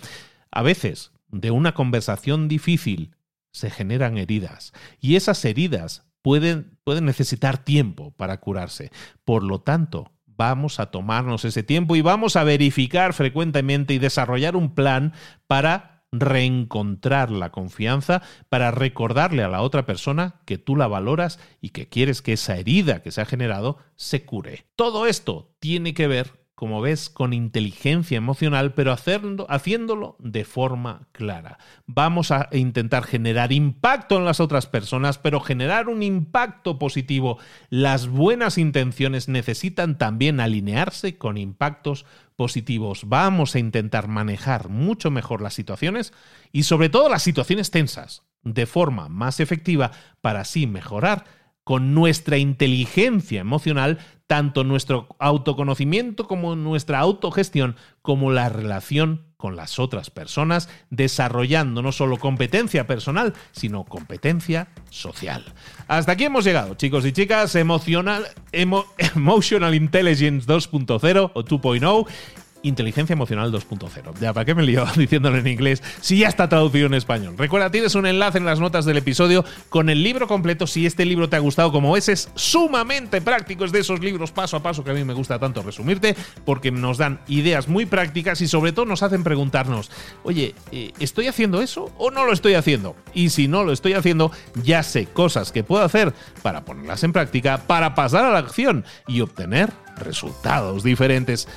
A veces de una conversación difícil se generan heridas y esas heridas pueden, pueden necesitar tiempo para curarse. Por lo tanto, vamos a tomarnos ese tiempo y vamos a verificar frecuentemente y desarrollar un plan para reencontrar la confianza, para recordarle a la otra persona que tú la valoras y que quieres que esa herida que se ha generado se cure. Todo esto tiene que ver como ves, con inteligencia emocional, pero haciéndolo de forma clara. Vamos a intentar generar impacto en las otras personas, pero generar un impacto positivo. Las buenas intenciones necesitan también alinearse con impactos positivos. Vamos a intentar manejar mucho mejor las situaciones y sobre todo las situaciones tensas de forma más efectiva para así mejorar con nuestra inteligencia emocional, tanto nuestro autoconocimiento como nuestra autogestión, como la relación con las otras personas, desarrollando no solo competencia personal, sino competencia social. Hasta aquí hemos llegado, chicos y chicas. Emotional, Emotional Intelligence 2.0 o 2.0 Inteligencia Emocional 2.0. Ya, ¿para qué me lío diciéndolo en inglés si ya está traducido en español? Recuerda, tienes un enlace en las notas del episodio con el libro completo. Si este libro te ha gustado como ese es sumamente práctico. Es de esos libros paso a paso que a mí me gusta tanto resumirte porque nos dan ideas muy prácticas y sobre todo nos hacen preguntarnos, oye, eh, ¿estoy haciendo eso o no lo estoy haciendo? Y si no lo estoy haciendo, ya sé cosas que puedo hacer para ponerlas en práctica, para pasar a la acción y obtener resultados diferentes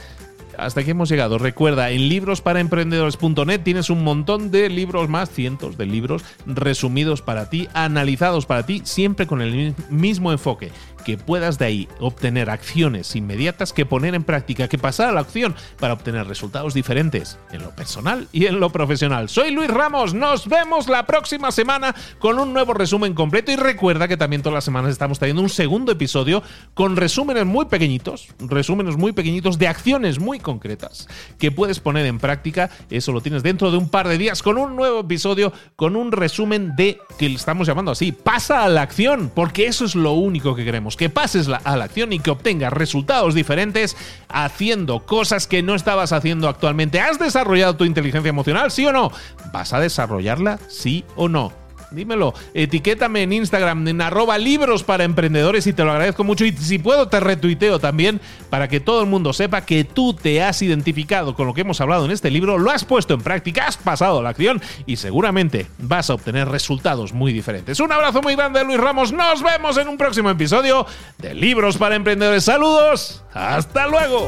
hasta aquí hemos llegado. Recuerda, en librosparaemprendedores.net tienes un montón de libros más, cientos de libros resumidos para ti, analizados para ti, siempre con el mismo enfoque que puedas de ahí obtener acciones inmediatas que poner en práctica, que pasar a la acción para obtener resultados diferentes en lo personal y en lo profesional. Soy Luis Ramos, nos vemos la próxima semana con un nuevo resumen completo y recuerda que también todas las semanas estamos trayendo un segundo episodio con resúmenes muy pequeñitos, resúmenes muy pequeñitos de acciones muy concretas que puedes poner en práctica. Eso lo tienes dentro de un par de días con un nuevo episodio, con un resumen de que le estamos llamando así, pasa a la acción, porque eso es lo único que queremos que pases a la acción y que obtengas resultados diferentes haciendo cosas que no estabas haciendo actualmente. ¿Has desarrollado tu inteligencia emocional? ¿Sí o no? ¿Vas a desarrollarla? ¿Sí o no? Dímelo. Etiquétame en Instagram en arroba libros para emprendedores y te lo agradezco mucho. Y si puedo, te retuiteo también para que todo el mundo sepa que tú te has identificado con lo que hemos hablado en este libro, lo has puesto en práctica, has pasado la acción y seguramente vas a obtener resultados muy diferentes. Un abrazo muy grande, Luis Ramos. Nos vemos en un próximo episodio de Libros para Emprendedores. Saludos. Hasta luego.